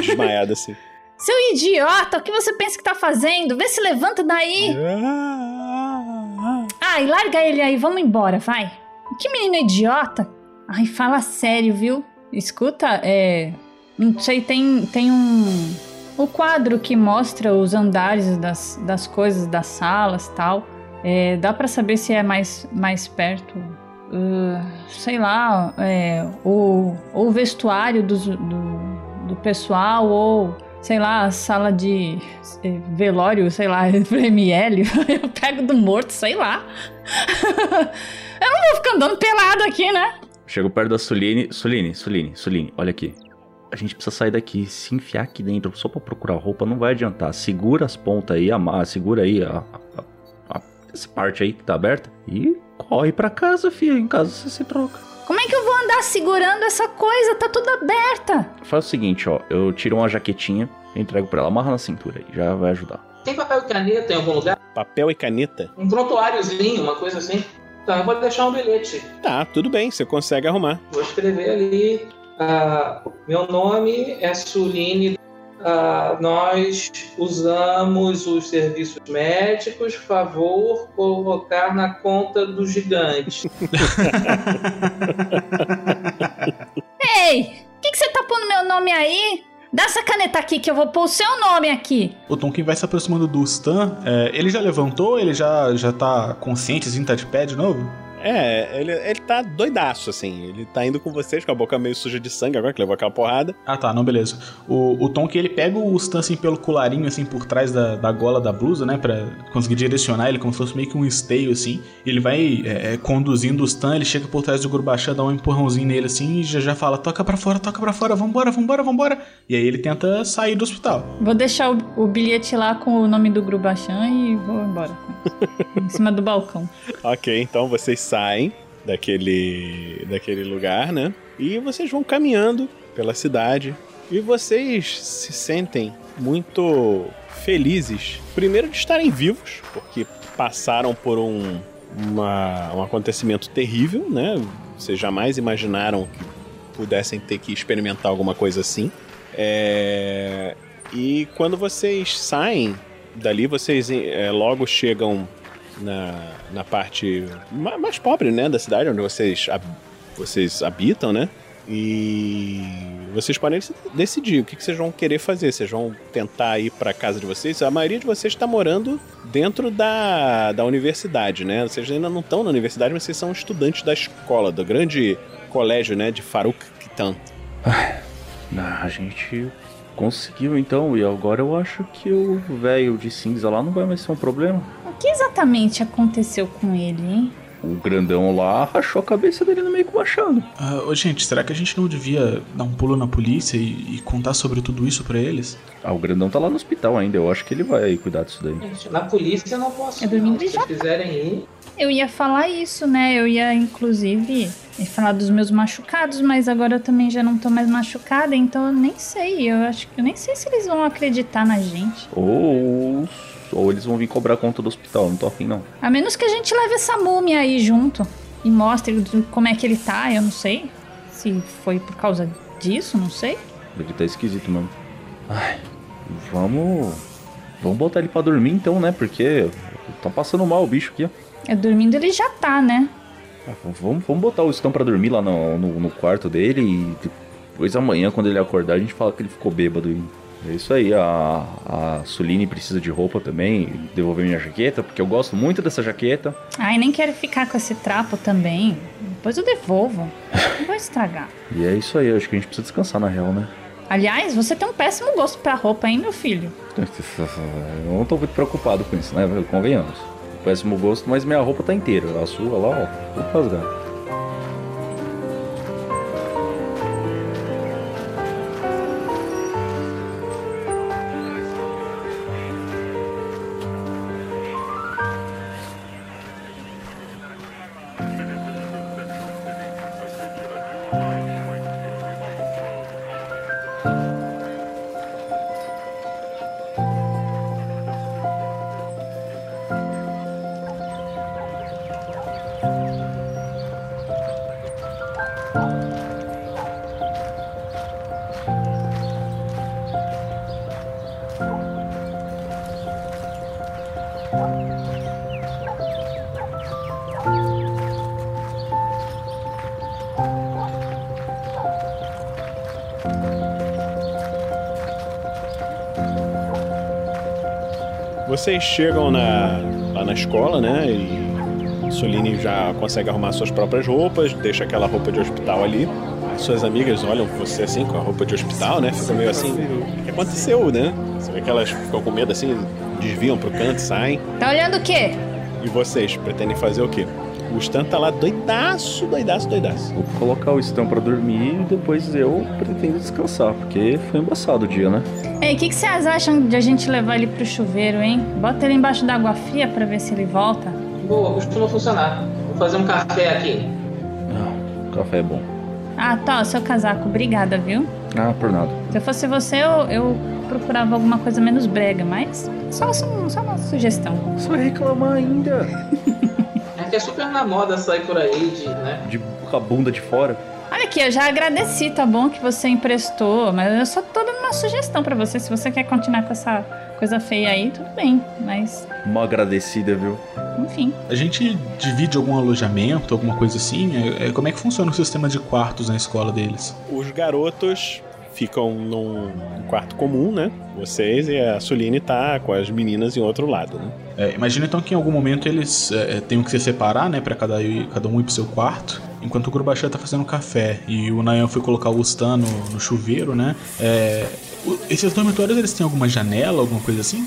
desmaiado assim. Seu idiota, o que você pensa que tá fazendo? Vê se levanta daí. Ai, larga ele aí, vamos embora, vai. Que menino idiota. Ai, fala sério, viu? Escuta, é. Não sei, tem, tem um. O quadro que mostra os andares das, das coisas, das salas tal. É, dá pra saber se é mais, mais perto. Uh, sei lá, é, o, o vestuário do, do pessoal, ou sei lá, sala de eh, velório, sei lá, ML. Eu pego do morto, sei lá. Eu não vou ficar andando pelado aqui, né? Chego perto da Suline. Suline, Suline, Suline, olha aqui. A gente precisa sair daqui, se enfiar aqui dentro só pra procurar roupa não vai adiantar. Segura as pontas aí, amarra, segura aí a, a- a- essa parte aí que tá aberta e corre pra casa, filho. Em casa você se troca. Como é que eu vou andar segurando essa coisa? Tá tudo aberta. Faz o seguinte, ó. Eu tiro uma jaquetinha, entrego pra ela, amarra na cintura aí, já vai ajudar. Tem papel e caneta em algum lugar? Papel e caneta? Um prontuáriozinho, uma coisa assim? Então eu vou deixar um bilhete. Tá, tudo bem, você consegue arrumar. Vou escrever ali. Ah, meu nome é Suline. ah, nós usamos os serviços médicos. Favor colocar na conta do gigante. Ei, o que, que você tá pondo meu nome aí? Dá essa caneta aqui que eu vou pôr o seu nome aqui. O Tonkin vai se aproximando do Stan. é, ele já levantou? Ele já, já tá consciente, assim, tá de pé de novo? É, ele, ele tá doidaço, assim. Ele tá indo com vocês, com a boca meio suja de sangue agora, que levou aquela porrada. Ah, tá, não, beleza. O, o Tonkin, ele pega o Stan, assim, pelo colarinho, assim, por trás da, da gola da blusa, né? Pra conseguir direcionar ele, como se fosse meio que um esteio, assim. E ele vai é, é, conduzindo o Stan, ele chega por trás do Gurbachã, dá um empurrãozinho nele, assim, e já, já fala, toca pra fora, toca pra fora, vambora, vambora, vambora. E aí ele tenta sair do hospital. Vou deixar o, o bilhete lá com o nome do Grubachan e vou embora. em cima do balcão. Ok, então vocês saem daquele, daquele lugar, né? E vocês vão caminhando pela cidade. E vocês se sentem muito felizes. Primeiro de estarem vivos, porque passaram por um, uma- um acontecimento terrível, né? Vocês jamais imaginaram que pudessem ter que experimentar alguma coisa assim. É, E quando vocês saem dali, vocês é, logo chegam na, na parte ma- mais pobre, né, da cidade, onde vocês, vocês habitam, né? E vocês podem decidir o que, que vocês vão querer fazer. Vocês vão tentar ir para casa de vocês. A maioria de vocês está morando dentro da, da universidade, né? Vocês ainda não estão na universidade, mas vocês são estudantes da escola, do grande colégio, né, de Faruk Kitan. A gente conseguiu então, e agora eu acho que o velho de cinza lá não vai mais ser um problema. O que exatamente aconteceu com ele, hein? O grandão lá rachou a cabeça dele no meio com o machado. Ah, ô, gente, será que a gente não devia dar um pulo na polícia e, e contar sobre tudo isso pra eles? Ah, o grandão tá lá no hospital ainda, eu acho que ele vai cuidar disso daí. Gente, na polícia eu não posso. Eu não. Se vocês quiserem ir, Eu ia falar isso, né? Eu ia, inclusive, falar dos meus machucados, mas agora eu também já não tô mais machucada, então eu nem sei. Eu acho que eu nem sei se eles vão acreditar na gente. Ou, ou eles vão vir cobrar conta do hospital, não tô afim não. A menos que a gente leve essa múmia aí junto e mostre como é que ele tá, eu não sei. Se foi por causa disso, não sei. Deve tá esquisito mesmo. Ai, vamos. Vamos botar ele pra dormir então, né? Porque tá passando mal o bicho aqui, ó. É dormindo ele já tá, né? Ah, vamos, vamos botar o Stan pra dormir lá no, no, no quarto dele e depois amanhã, quando ele acordar, a gente fala que ele ficou bêbado e É isso aí, a, a Suline precisa de roupa também, devolver minha jaqueta, porque eu gosto muito dessa jaqueta. Ai, nem quero ficar com esse trapo também. Depois eu devolvo. Não vou estragar. E é isso aí, acho que a gente precisa descansar na real, né? Aliás, você tem um péssimo gosto pra roupa, hein, meu filho? Eu não tô muito preocupado com isso, né? Convenhamos. Péssimo gosto, mas minha roupa tá inteira. A sua lá, ó, tudo rasgado. Vocês chegam na, lá na escola, né? E Soline já consegue arrumar suas próprias roupas, deixa aquela roupa de hospital ali. As suas amigas olham você assim com a roupa de hospital, né? Fica meio assim, o que aconteceu, né? Você vê que elas ficam com medo assim, desviam pro canto, saem. Tá olhando o quê? E vocês pretendem fazer o quê? O Stan tá lá doidaço, doidaço, doidaço. Vou colocar o Stan pra dormir e depois eu pretendo descansar, porque foi embaçado o dia, né? Ei, o que, que vocês acham de a gente levar ele pro chuveiro, hein? Bota ele embaixo da água fria pra ver se ele volta. Boa, costuma funcionar. Vou fazer um café aqui. Ah, o café é bom. Ah, tá, seu casaco. Obrigada, viu? Ah, por nada. Se eu fosse você, eu, eu procurava alguma coisa menos brega, mas só, só, só uma sugestão. Só reclamar ainda. É que é super na moda sair por aí de, né? De com a bunda de fora. Olha aqui, eu já agradeci, tá bom que você emprestou, mas eu só tô dando uma sugestão pra você. Se você quer continuar com essa coisa feia aí, tudo bem, mas Uma agradecida, viu? enfim. A gente divide algum alojamento, alguma coisa assim? É- é- como é que funciona o sistema de quartos na escola deles? Os garotos ficam num quarto comum, né? Vocês e a Soline tá com as meninas em outro lado, né? É, imagina então que em algum momento eles é, tenham que se separar, né, para cada, cada um ir pro seu quarto, enquanto o Grubachan tá fazendo café e o Nayan foi colocar o Stan no, no chuveiro, né? É, o- esses dormitórios eles têm alguma janela, alguma coisa assim?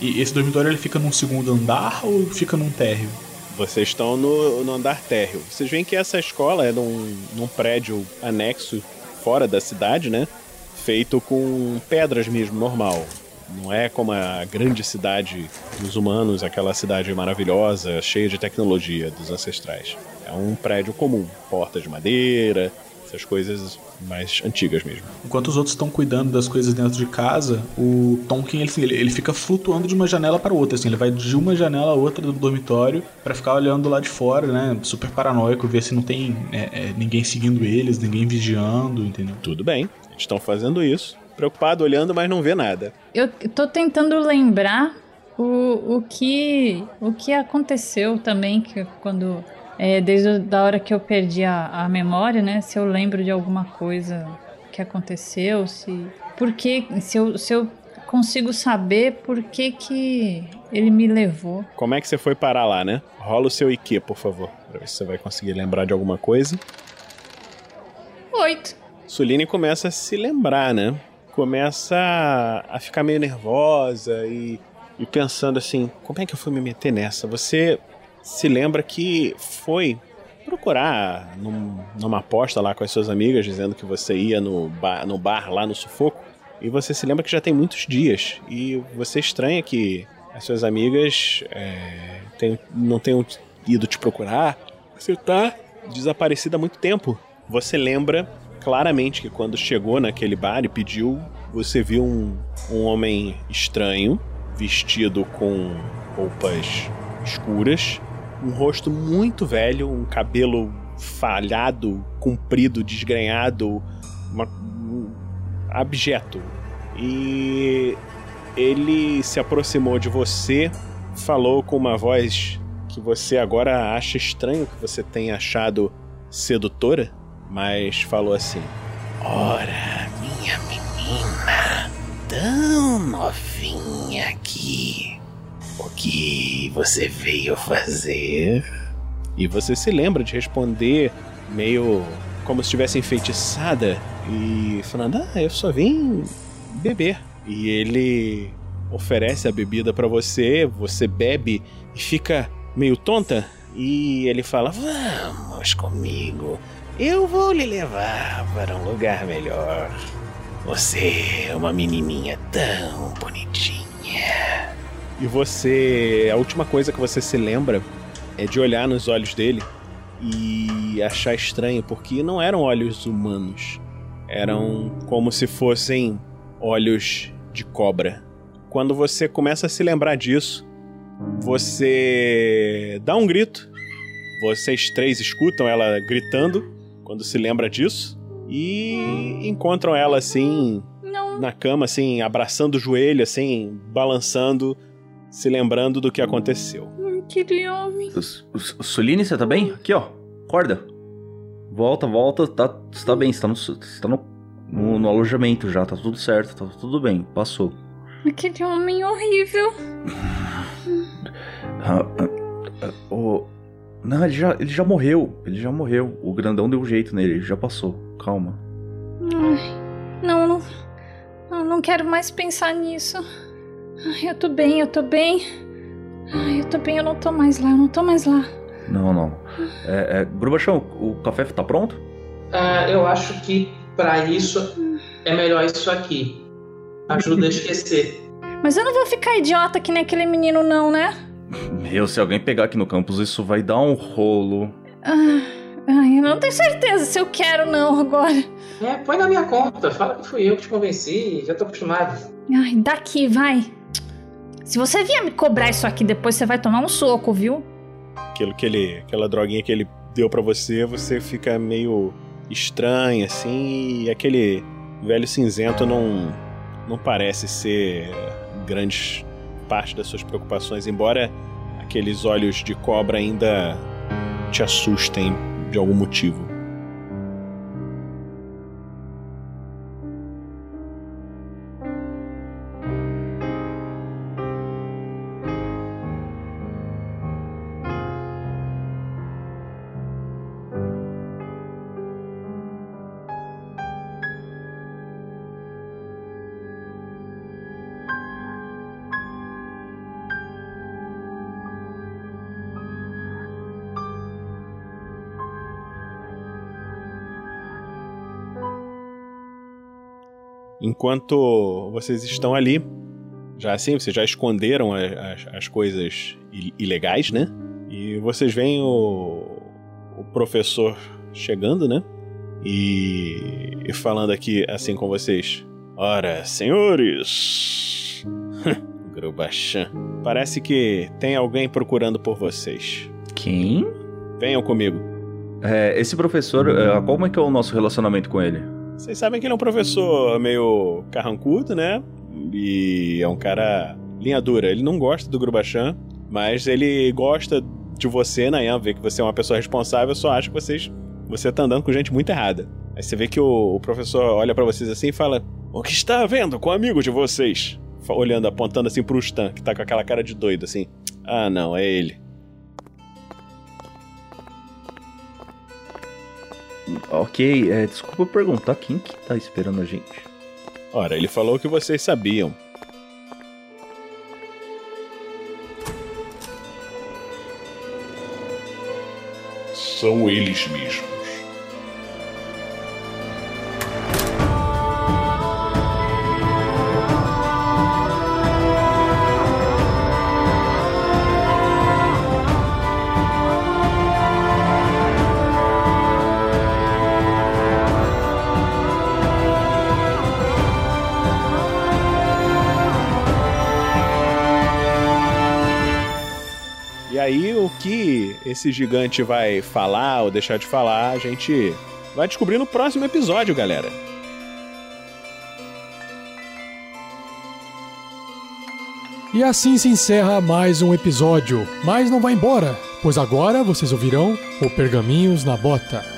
E esse dormitório ele fica num segundo andar ou fica num térreo? Vocês estão no, no andar térreo. Vocês veem que essa escola é num, num prédio anexo fora da cidade, né? Feito com pedras mesmo, normal. Não é como a grande cidade dos humanos, aquela cidade maravilhosa, cheia de tecnologia dos ancestrais. É um prédio comum, porta de madeira, essas coisas mais antigas mesmo. Enquanto os outros estão cuidando das coisas dentro de casa, o Tonkin ele, ele, fica flutuando de uma janela para outra, assim, ele vai de uma janela a outra do dormitório para ficar olhando lá de fora, né? Super paranoico, ver se não tem é, é, ninguém seguindo eles, ninguém vigiando, entendeu? Tudo bem, estão fazendo isso. Preocupado, olhando, mas não vê nada. Eu tô tentando lembrar o, o, que, o que aconteceu também que quando. é, desde a hora que eu perdi a, a memória, né? Se eu lembro de alguma coisa que aconteceu, se. Por que. Se eu, se eu consigo saber por que, que ele me levou. Como é que você foi parar lá, né? Rola o seu IQ, por favor, pra ver se você vai conseguir lembrar de alguma coisa. Oito. Suline começa a se lembrar, né? Começa a- ficar meio nervosa e, e pensando assim: como é que eu fui me meter nessa? Você se lembra que foi procurar num- numa aposta lá com as suas amigas, dizendo que você ia no bar, no bar lá no sufoco, e você se lembra que já tem muitos dias, e você estranha que as suas amigas é, tem- não tenham ido te procurar. Você tá desaparecida há muito tempo. Você lembra claramente que quando chegou naquele bar e pediu, você viu um, um homem estranho, vestido com roupas escuras, um rosto muito velho, um cabelo falhado, comprido, desgrenhado, uma- um abjeto. E ele se aproximou de você, falou com uma voz que você agora acha estranho que você tenha achado sedutora, mas falou assim: Ora, minha menina, Então, novinha aqui, o que você veio fazer? E você se lembra de responder meio como se estivesse enfeitiçada e falando: Ah, eu só vim beber. E ele oferece a bebida para você, você bebe e fica meio tonta. E ele fala: Vamos comigo, eu vou lhe levar para um lugar melhor. Você é uma menininha tão bonitinha. E você. A última coisa que você se lembra é de olhar nos olhos dele e achar estranho, porque não eram olhos humanos. Eram como se fossem olhos de cobra. Quando você começa a se lembrar disso, você dá um grito. Vocês três escutam ela gritando quando se lembra disso e encontram ela assim Não. na cama, assim, abraçando o joelho, assim, balançando, se lembrando do que aconteceu. Aquele homem. S- S- Suline, você tá bem? Aqui, ó. Acorda. Volta, volta. Tá, você tá bem, você tá, no, você tá no, no, no alojamento já, tá tudo certo, tá tudo bem, passou. Aquele homem horrível. Ah, ah, ah, o- Não, ele já, ele já morreu. Ele já morreu. O grandão deu um jeito nele, ele já passou. Calma. Ai, não, não. Eu não quero mais pensar nisso. Ai, eu tô bem, eu tô bem. Ai, eu tô bem, eu não tô mais lá, eu não tô mais lá. Não, não. É, é, Grubachão, o café tá pronto? Ah, eu acho que pra isso é melhor isso aqui. Ajuda a esquecer. Mas eu não vou ficar idiota que nem aquele menino, não, né? Meu, se alguém pegar aqui no campus, isso vai dar um rolo. Ah, ai, eu não tenho certeza se eu quero, não, agora. É, põe na minha conta. Fala que fui eu que te convenci. Já tô acostumado. Ai, daqui, vai. Se você vier me cobrar isso aqui depois, você vai tomar um soco, viu? Aquilo que ele, aquela droguinha que ele deu pra você, você fica meio estranho assim, e aquele velho cinzento não não parece ser grande parte das suas preocupações, embora aqueles olhos de cobra ainda te assustem de algum motivo. Enquanto vocês estão ali, já assim, vocês já esconderam a- as, as coisas ilegais, né? E vocês veem o, o professor chegando, né? E, e falando aqui assim com vocês. Ora, senhores! Grubachan. Parece que tem alguém procurando por vocês. Quem? Venham comigo. É, esse professor, é, como é que é o nosso relacionamento com ele? Vocês sabem que ele é um professor meio carrancudo, né? E é um cara linha dura. Ele não gosta do Grubachan, mas ele gosta de você, Nayan, vê que você é uma pessoa responsável, só acha que vocês, você tá andando com gente muito errada. Aí você vê que o, o professor olha pra vocês assim e fala: O que está havendo com o amigo de vocês? Olhando, apontando assim pro Stan, que tá com aquela cara de doido assim. Ah, não, é ele. Ok, é, desculpa perguntar quem que tá esperando a gente. Ora, ele falou que vocês sabiam. São eles mesmos. Esse gigante vai falar ou deixar de falar, a gente vai descobrir no próximo episódio, galera. E assim se encerra mais um episódio. Mas não vai embora, pois agora vocês ouvirão o Pergaminhos na Bota.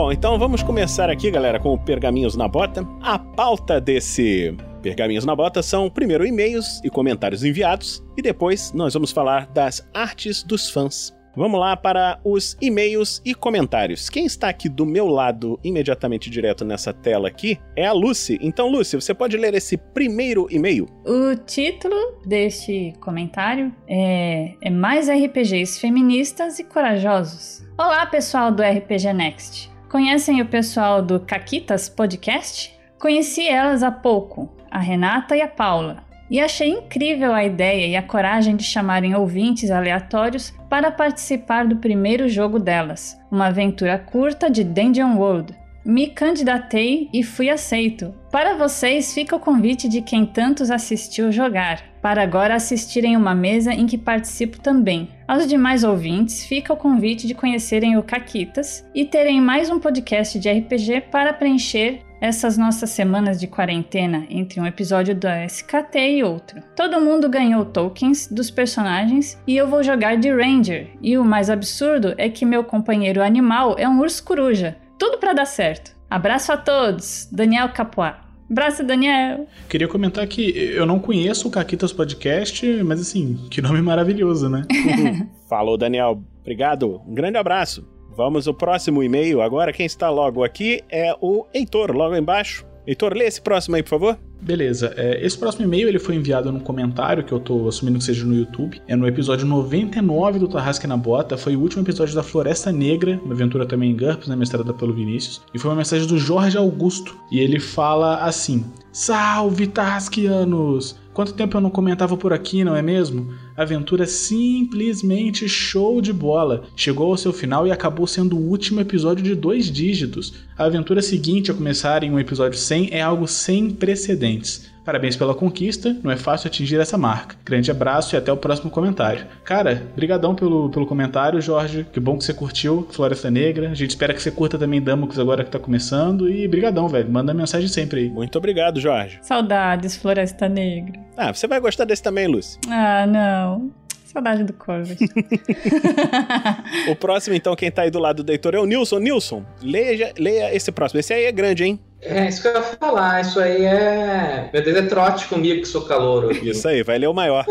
Bom, então vamos começar aqui, galera, com o Pergaminhos na Bota. A pauta desse Pergaminhos na Bota são primeiro e-mails e comentários enviados e depois nós vamos falar das artes dos fãs. Vamos lá para os e-mails e comentários. Quem está aqui do meu lado, imediatamente direto nessa tela aqui, é a Lucy. Então, Lucy, você pode ler esse primeiro e-mail? O título deste comentário é, é Mais RPGs Feministas e Corajosos. Olá, pessoal do RPG Next. Conhecem o pessoal do Caquitas Podcast? Conheci elas há pouco, a Renata e a Paula. E achei incrível a ideia e a coragem de chamarem ouvintes aleatórios para participar do primeiro jogo delas, uma aventura curta de Dungeon World. Me candidatei e fui aceito. Para vocês fica o convite de quem tantos assistiu jogar, para agora assistirem uma mesa em que participo também. Aos demais ouvintes fica o convite de conhecerem o Caquitas e terem mais um podcast de RPG para preencher essas nossas semanas de quarentena entre um episódio da SKT e outro. Todo mundo ganhou tokens dos personagens e eu vou jogar de Ranger. E o mais absurdo é que meu companheiro animal é um urso coruja. Tudo para dar certo. Abraço a todos, Daniel Capoá. Abraço, Daniel. Queria comentar que eu não conheço o Caquitas Podcast, mas assim, que nome maravilhoso, né? Falou, Daniel. Obrigado. Um grande abraço. Vamos ao próximo e-mail agora. Quem está logo aqui é o Heitor, logo embaixo. Heitor, lê esse próximo aí, por favor. Beleza, é, esse próximo e-mail ele foi enviado num comentário que eu tô assumindo que seja no YouTube. É no episódio 99 do Tarrasque na Bota. Foi o último episódio da Floresta Negra, uma aventura também em GURPS, né, mestrada pelo Vinícius. E foi uma mensagem do Jorge Augusto. E ele fala assim: Salve, Tarrasquianos! Quanto tempo eu não comentava por aqui, não é mesmo? Aventura simplesmente show de bola. Chegou ao seu final e acabou sendo o último episódio de dois dígitos. A aventura seguinte a começar em um episódio 100 é algo sem precedentes. Parabéns pela conquista, não é fácil atingir essa marca. Grande abraço e até o próximo comentário. Cara, brigadão pelo, pelo comentário, Jorge. Que bom que você curtiu Floresta Negra. A gente espera que você curta também Damocles agora que tá começando. E brigadão, velho. Manda mensagem sempre aí. Muito obrigado, Jorge. Saudades, Floresta Negra. Ah, você vai gostar desse também, Lucy. Ah, não. Saudade do Corvus. o próximo, então, quem tá aí do lado do Heitor é o Nilson. Nilson, leia, leia esse próximo. Esse aí é grande, hein? É, isso que eu ia falar. Isso aí é. Meu Deus, é trote comigo que sou. Aqui. Isso aí, vai ler o maior.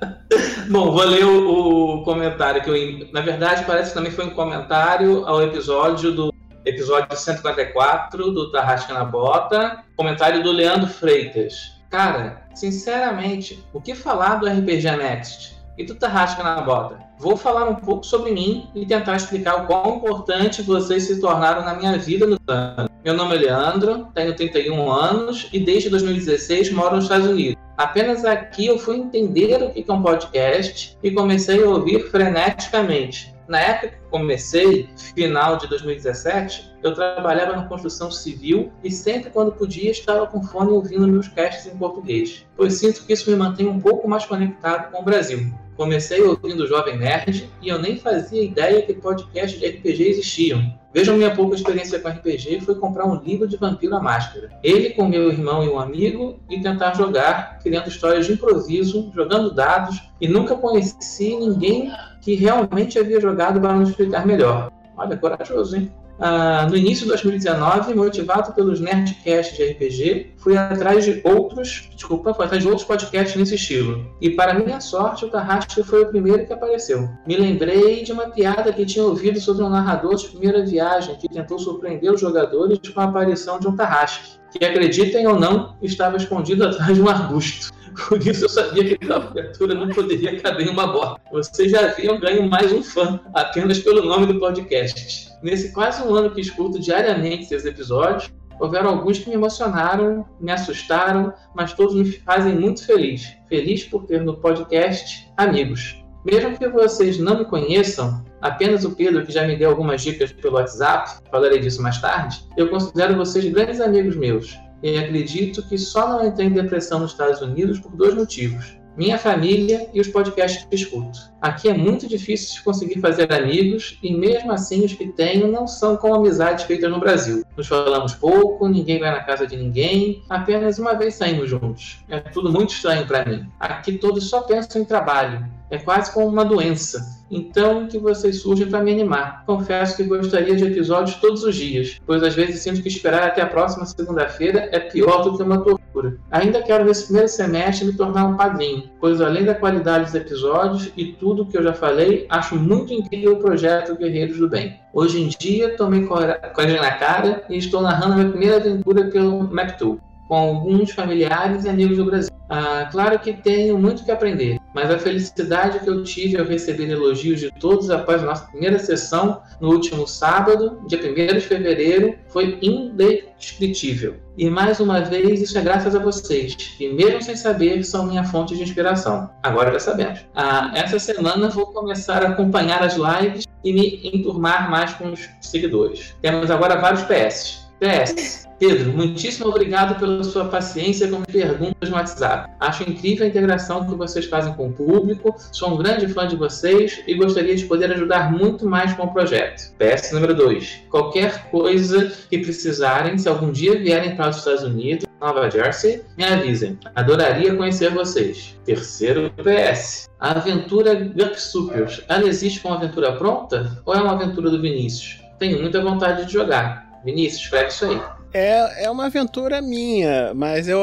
Bom, vou ler o, o, comentário que eu. Na verdade, parece que também foi um comentário ao episódio do. Episódio 144 do Tarrasca na Bota. Comentário do Leandro Freitas. Cara, sinceramente, o que falar do RPG Next? E do Tarrasca na Bota? Vou falar um pouco sobre mim e tentar explicar o quão importante vocês se tornaram na minha vida no ano. Meu nome é Leandro, tenho 31 anos e desde 2016 moro nos Estados Unidos. Apenas aqui eu fui entender o que é um podcast e comecei a ouvir freneticamente. Na época que comecei, final de 2017, eu trabalhava na construção civil e sempre quando podia estava com fone ouvindo meus casts em português, pois sinto que isso me mantém um pouco mais conectado com o Brasil. Comecei ouvindo o Jovem Nerd e eu nem fazia ideia que podcasts de RPG existiam. Vejam minha pouca experiência com RPG foi comprar um livro de Vampiro à Máscara. Ele com meu irmão e um amigo e tentar jogar, criando histórias de improviso, jogando dados e nunca conheci ninguém que realmente havia jogado para nos explicar melhor. Olha, corajoso, hein? Ah, no início de 2019, motivado pelos Nerdcasts de RPG, fui atrás de outros, desculpa, fui atrás de outros podcasts nesse estilo. E para minha sorte, o Tarrasque foi o primeiro que apareceu. Me lembrei de uma piada que tinha ouvido sobre um narrador de primeira viagem que tentou surpreender os jogadores com a aparição de um Tarrasque, que acreditem ou não, estava escondido atrás de um arbusto. Por isso eu sabia que aquela abertura não poderia caber em uma bota. Vocês já haviam ganho mais um fã apenas pelo nome do podcast. Nesse quase um ano que escuto diariamente seus episódios, houveram alguns que me emocionaram, me assustaram, mas todos me fazem muito feliz. Feliz por ter no podcast amigos. Mesmo que vocês não me conheçam, apenas o Pedro, que já me deu algumas dicas pelo WhatsApp, falarei disso mais tarde, eu considero vocês grandes amigos meus e acredito que só não entrei em depressão nos Estados Unidos por dois motivos. Minha família e os podcasts que escuto. Aqui é muito difícil conseguir fazer amigos e mesmo assim os que tenho não são como amizades feitas no Brasil. Nos falamos pouco, ninguém vai na casa de ninguém, apenas uma vez saímos juntos. É tudo muito estranho para mim. Aqui todos só pensam em trabalho É quase como uma doença. Então que vocês surgem para me animar. Confesso que gostaria de episódios todos os dias, pois às vezes sinto que esperar até a próxima segunda-feira é pior do que uma tortura. Ainda quero nesse primeiro semestre me tornar um padrinho, pois além da qualidade dos episódios e tudo que eu já falei, acho muito incrível o projeto Guerreiros do Bem. Hoje em dia tomei coragem na cara e estou narrando minha primeira aventura pelo MacTool com alguns familiares e amigos do Brasil. Ah, claro que tenho muito que aprender, mas a felicidade que eu tive ao receber elogios de todos após a nossa primeira sessão no último sábado, dia 1 de fevereiro, foi indescritível. E mais uma vez, isso é graças a vocês, que mesmo sem saber, são minha fonte de inspiração. Agora já sabemos. Ah, essa semana vou começar a acompanhar as lives e me enturmar mais com os seguidores. Temos agora vários PS. PS. Pedro, muitíssimo obrigado pela sua paciência com perguntas no WhatsApp. Acho incrível a integração que vocês fazem com o público, sou um grande fã de vocês e gostaria de poder ajudar muito mais com o projeto. PS número 2. Qualquer coisa que precisarem, se algum dia vierem para os Estados Unidos, Nova Jersey, me avisem. Adoraria conhecer vocês. Terceiro PS. A aventura Gup Supers, ela existe como aventura pronta ou é uma aventura do Vinícius? Tenho muita vontade de jogar. Vinícius, escreve isso aí. É, é uma aventura minha, mas eu,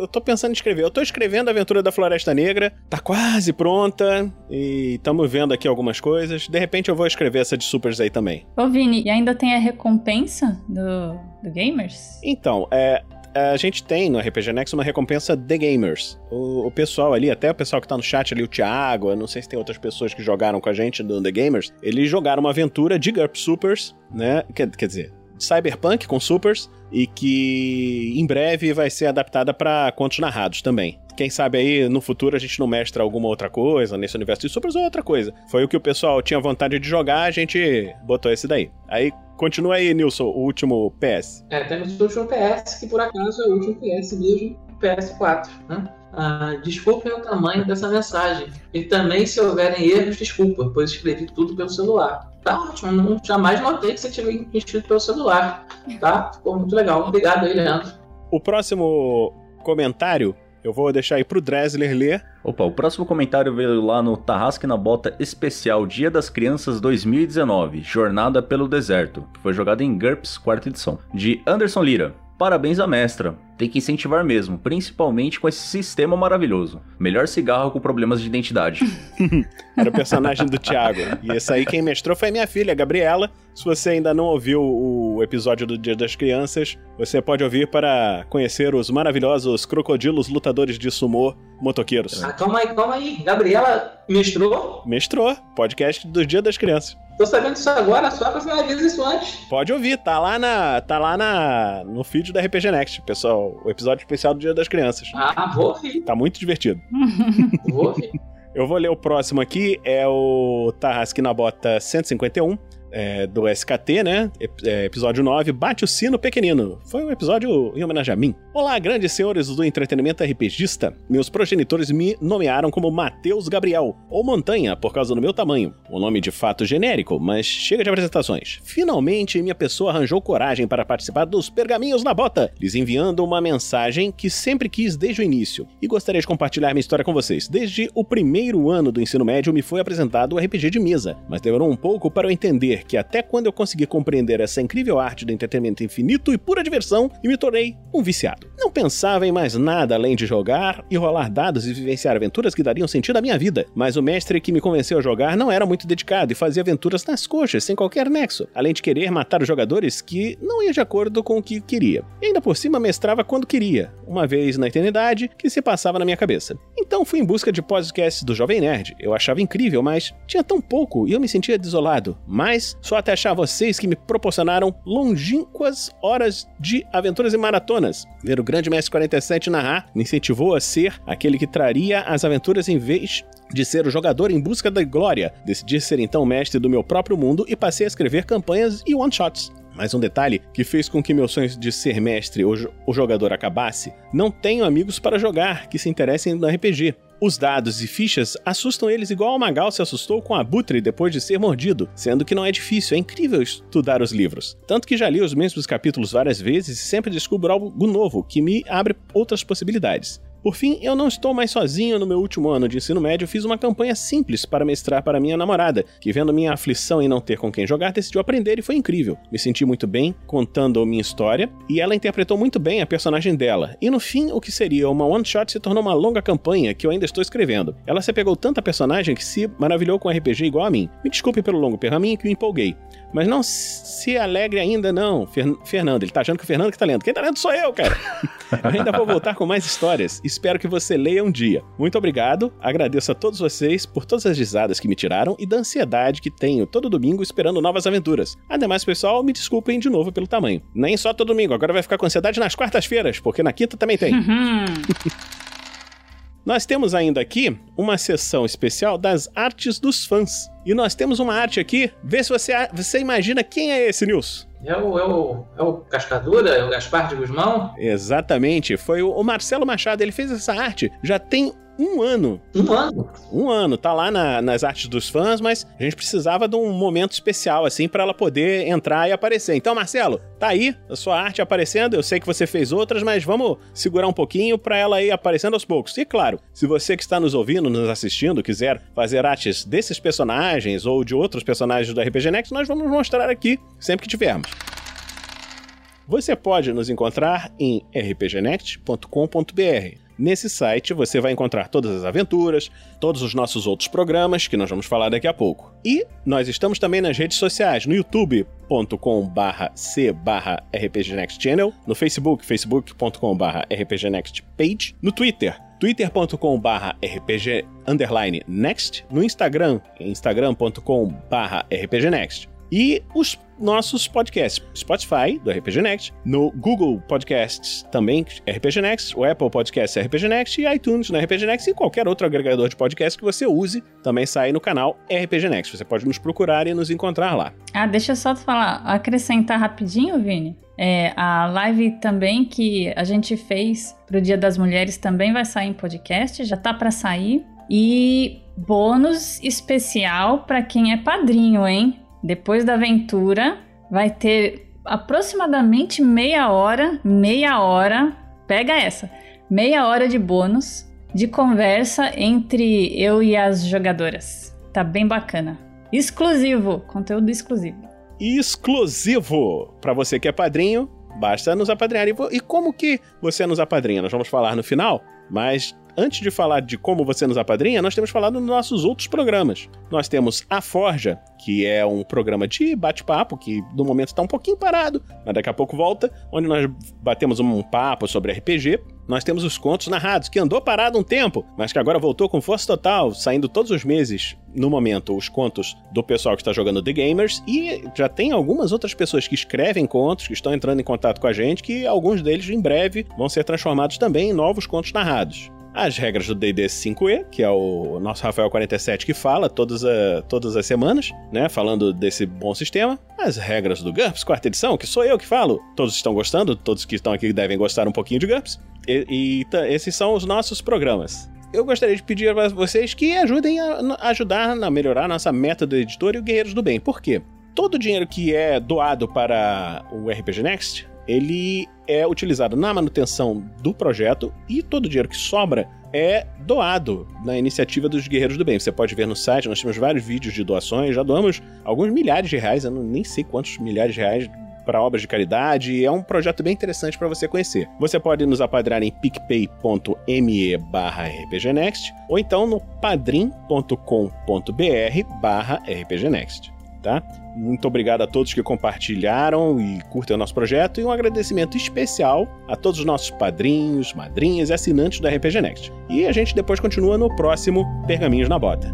eu tô pensando em escrever. Eu tô escrevendo a aventura da Floresta Negra, tá quase pronta e estamos vendo aqui algumas coisas. De repente eu vou escrever essa de Supers aí também. Ô Vini, e ainda tem a recompensa do, do Gamers? Então, é, a gente tem no RPG Next uma recompensa The Gamers. O, o, pessoal ali, até o pessoal que tá no chat ali, o Thiago, eu não sei se tem outras pessoas que jogaram com a gente do The Gamers, eles jogaram uma aventura de GURP Supers, né? Quer, quer dizer, Cyberpunk com Supers e que em breve vai ser adaptada para contos narrados também. Quem sabe aí no futuro a gente não mestra alguma outra coisa nesse universo de Supers ou outra coisa. Foi o que o pessoal tinha vontade de jogar, a gente botou esse daí. Aí continua aí, Nilson, o último PS. É, temos o último PS, que por acaso é o último PS mesmo, PS4, né? Ah, desculpem o tamanho dessa mensagem. E também, se houverem erros, desculpa, pois escrevi tudo pelo celular. Tá ótimo, não, jamais notei que você tivesse escrito pelo celular. Tá? Ficou muito legal. Obrigado aí, Leandro. O próximo comentário eu vou deixar aí pro Dresler ler. Opa, o próximo comentário veio lá no Tarrasque na Bota Especial Dia das Crianças 2019, Jornada pelo Deserto, que foi jogado em GURPS, quarta edição, de Anderson Lira. Parabéns à mestra. Tem que incentivar mesmo, principalmente com esse sistema maravilhoso. Melhor cigarro com problemas de identidade. Era o personagem do Thiago. E esse aí quem mestrou foi minha filha, Gabriela. Se você ainda não ouviu o episódio do Dia das Crianças, você pode ouvir para conhecer os maravilhosos crocodilos lutadores de sumô motoqueiros. Ah, calma aí, calma aí. Gabriela mestrou? Mestrou. Podcast do Dia das Crianças. Tô sabendo disso agora, só que você me avisa isso antes. Pode ouvir, tá lá na, tá lá na, no feed da RPG Next, pessoal. O episódio especial do Dia das Crianças. Ah, vou ouvir. Tá muito divertido. vou ouvir. Eu vou ler o próximo aqui, é o Tarrasque na Bota 151 é, do SKT, né? É, episódio 9, Bate o Sino Pequenino. Foi um episódio em homenagem a mim. Olá, grandes senhores do entretenimento RPGista. Meus progenitores me nomearam como Mateus Gabriel, ou Montanha, por causa do meu tamanho. Um nome de fato genérico, mas chega de apresentações. Finalmente, minha pessoa arranjou coragem para participar dos Pergaminhos na Bota, lhes enviando uma mensagem que sempre quis desde o início. E gostaria de compartilhar minha história com vocês. Desde o primeiro ano do ensino médio me foi apresentado o RPG de mesa, mas demorou um pouco para eu entender que até quando eu consegui compreender essa incrível arte do entretenimento infinito e pura diversão, e me tornei um viciado. Não pensava em mais nada além de jogar e rolar dados e vivenciar aventuras que dariam sentido à minha vida, mas o mestre que me convenceu a jogar não era muito dedicado e fazia aventuras nas coxas, sem qualquer nexo, além de querer matar os jogadores que não ia de acordo com o que queria. E ainda por cima mestrava quando queria, uma vez na eternidade que se passava na minha cabeça. Então fui em busca de podcasts do Jovem Nerd. Eu achava incrível, mas tinha tão pouco e eu me sentia desolado. Mas só até achar vocês que me proporcionaram longínquas horas de aventuras e maratonas. Ver o grande mestre 47 narrar me incentivou a ser aquele que traria as aventuras em vez de ser o jogador em busca da glória. Decidi ser então mestre do meu próprio mundo e passei a escrever campanhas e one-shots. Mas um detalhe que fez com que meu sonho de ser mestre ou, jogador acabasse: não tenho amigos para jogar que se interessem no RPG. Os dados e fichas assustam eles igual o Magal se assustou com a Butre depois de ser mordido, sendo que não é difícil, é incrível estudar os livros. Tanto que já li os mesmos capítulos várias vezes e sempre descubro algo novo que me abre outras possibilidades. Por fim, eu não estou mais sozinho no meu último ano de ensino médio, fiz uma campanha simples para mestrar para minha namorada, que vendo minha aflição em não ter com quem jogar, decidiu aprender e foi incrível. Me senti muito bem contando minha história e ela interpretou muito bem a personagem dela. E no fim, o que seria uma one shot se tornou uma longa campanha que eu ainda estou escrevendo. Ela se apegou tanto à personagem que se maravilhou com RPG igual a mim. Me desculpe pelo longo pergaminho que me empolguei. Mas não se alegre ainda, não, Fer Fernando. Ele tá achando que o Fernando que tá lendo. Quem tá lendo sou eu, cara. eu ainda vou voltar com mais histórias. Espero que você leia um dia. Muito obrigado. Agradeço a todos vocês por todas as risadas que me tiraram e da ansiedade que tenho todo domingo esperando novas aventuras. Ademais, pessoal, me desculpem de novo pelo tamanho. Nem só todo domingo, agora vai ficar com ansiedade nas quartas-feiras, porque na quinta também tem. Nós temos ainda aqui uma sessão especial das artes dos fãs. E nós temos uma arte aqui. Vê se você, você imagina quem é esse, Nilson. É o, é, o, é o Cascadura? É o Gaspar de Guzmão? Exatamente. Foi o, o Marcelo Machado. Ele fez essa arte já tem um ano. Um ano? Um ano. Tá lá na, nas artes dos fãs, mas a gente precisava de um momento especial, assim, para ela poder entrar e aparecer. Então, Marcelo, tá aí a sua arte aparecendo. Eu sei que você fez outras, mas vamos segurar um pouquinho para ela ir aparecendo aos poucos. E claro, se você que está nos ouvindo, nos assistindo, quiser fazer artes desses personagens ou de outros personagens do RPG Next, nós vamos mostrar aqui sempre que tivermos. Você pode nos encontrar em rpgnext.com.br. Nesse site você vai encontrar todas as aventuras, todos os nossos outros programas, que nós vamos falar daqui a pouco. E nós estamos também nas redes sociais, no youtube.com c rpgnextchannel, no facebook, facebook.com rpgnextpage, no twitter, twitter.com next, no instagram, instagram.com rpgnext. E os nossos podcasts. Spotify, do RPG Next, no Google Podcasts também, RPG Next, o Apple Podcasts RPG Next e iTunes no RPG Next e qualquer outro agregador de podcast que você use, também sai no canal RPG Next. Você pode nos procurar e nos encontrar lá. Ah, deixa eu só falar, acrescentar rapidinho, Vini. É, a live também que a gente fez pro Dia das Mulheres também vai sair em podcast, já tá para sair. E bônus especial para quem é padrinho, hein? Depois da aventura, vai ter aproximadamente meia hora, meia hora, pega essa, meia hora de bônus de conversa entre eu e as jogadoras. Tá bem bacana. Exclusivo, conteúdo exclusivo. Exclusivo! Para você que é padrinho, basta nos apadrinhar. E como que você nos apadrinha? Nós vamos falar no final, mas antes de falar de como você nos apadrinha, nós temos falado nos nossos outros programas. Nós temos A Forja, que é um programa de bate-papo, que no momento está um pouquinho parado, mas daqui a pouco volta, onde nós batemos um papo sobre RPG. Nós temos os contos narrados, que andou parado um tempo, mas que agora voltou com força total, saindo todos os meses, no momento, os contos do pessoal que está jogando The Gamers. E já tem algumas outras pessoas que escrevem contos, que estão entrando em contato com a gente, que alguns deles em breve vão ser transformados também em novos contos narrados as regras do D&D 5e, que é o nosso Rafael 47 que fala todas, a, todas as semanas, né, falando desse bom sistema. As regras do GURPS, quarta edição, que sou eu que falo. Todos estão gostando, todos que estão aqui devem gostar um pouquinho de GURPS. E, e esses são os nossos programas. Eu gostaria de pedir a vocês que ajudem a, a ajudar a melhorar a nossa meta do editor e o Guerreiros do Bem. Por quê? Todo o dinheiro que é doado para o RPG Next ele é utilizado na manutenção do projeto e todo o dinheiro que sobra é doado na iniciativa dos Guerreiros do Bem. Você pode ver no site, nós temos vários vídeos de doações, já doamos alguns milhares de reais, eu não, nem sei quantos milhares de reais para obras de caridade. É um projeto bem interessante para você conhecer. Você pode nos apadrar em picpay.me barra rpgnext ou então no padrim.com.br barra rpgnext tá? Muito obrigado a todos que compartilharam e curtem o nosso projeto e um agradecimento especial a todos os nossos padrinhos, madrinhas e assinantes do RPG Next. E a gente depois continua no próximo Pergaminhos na Bota.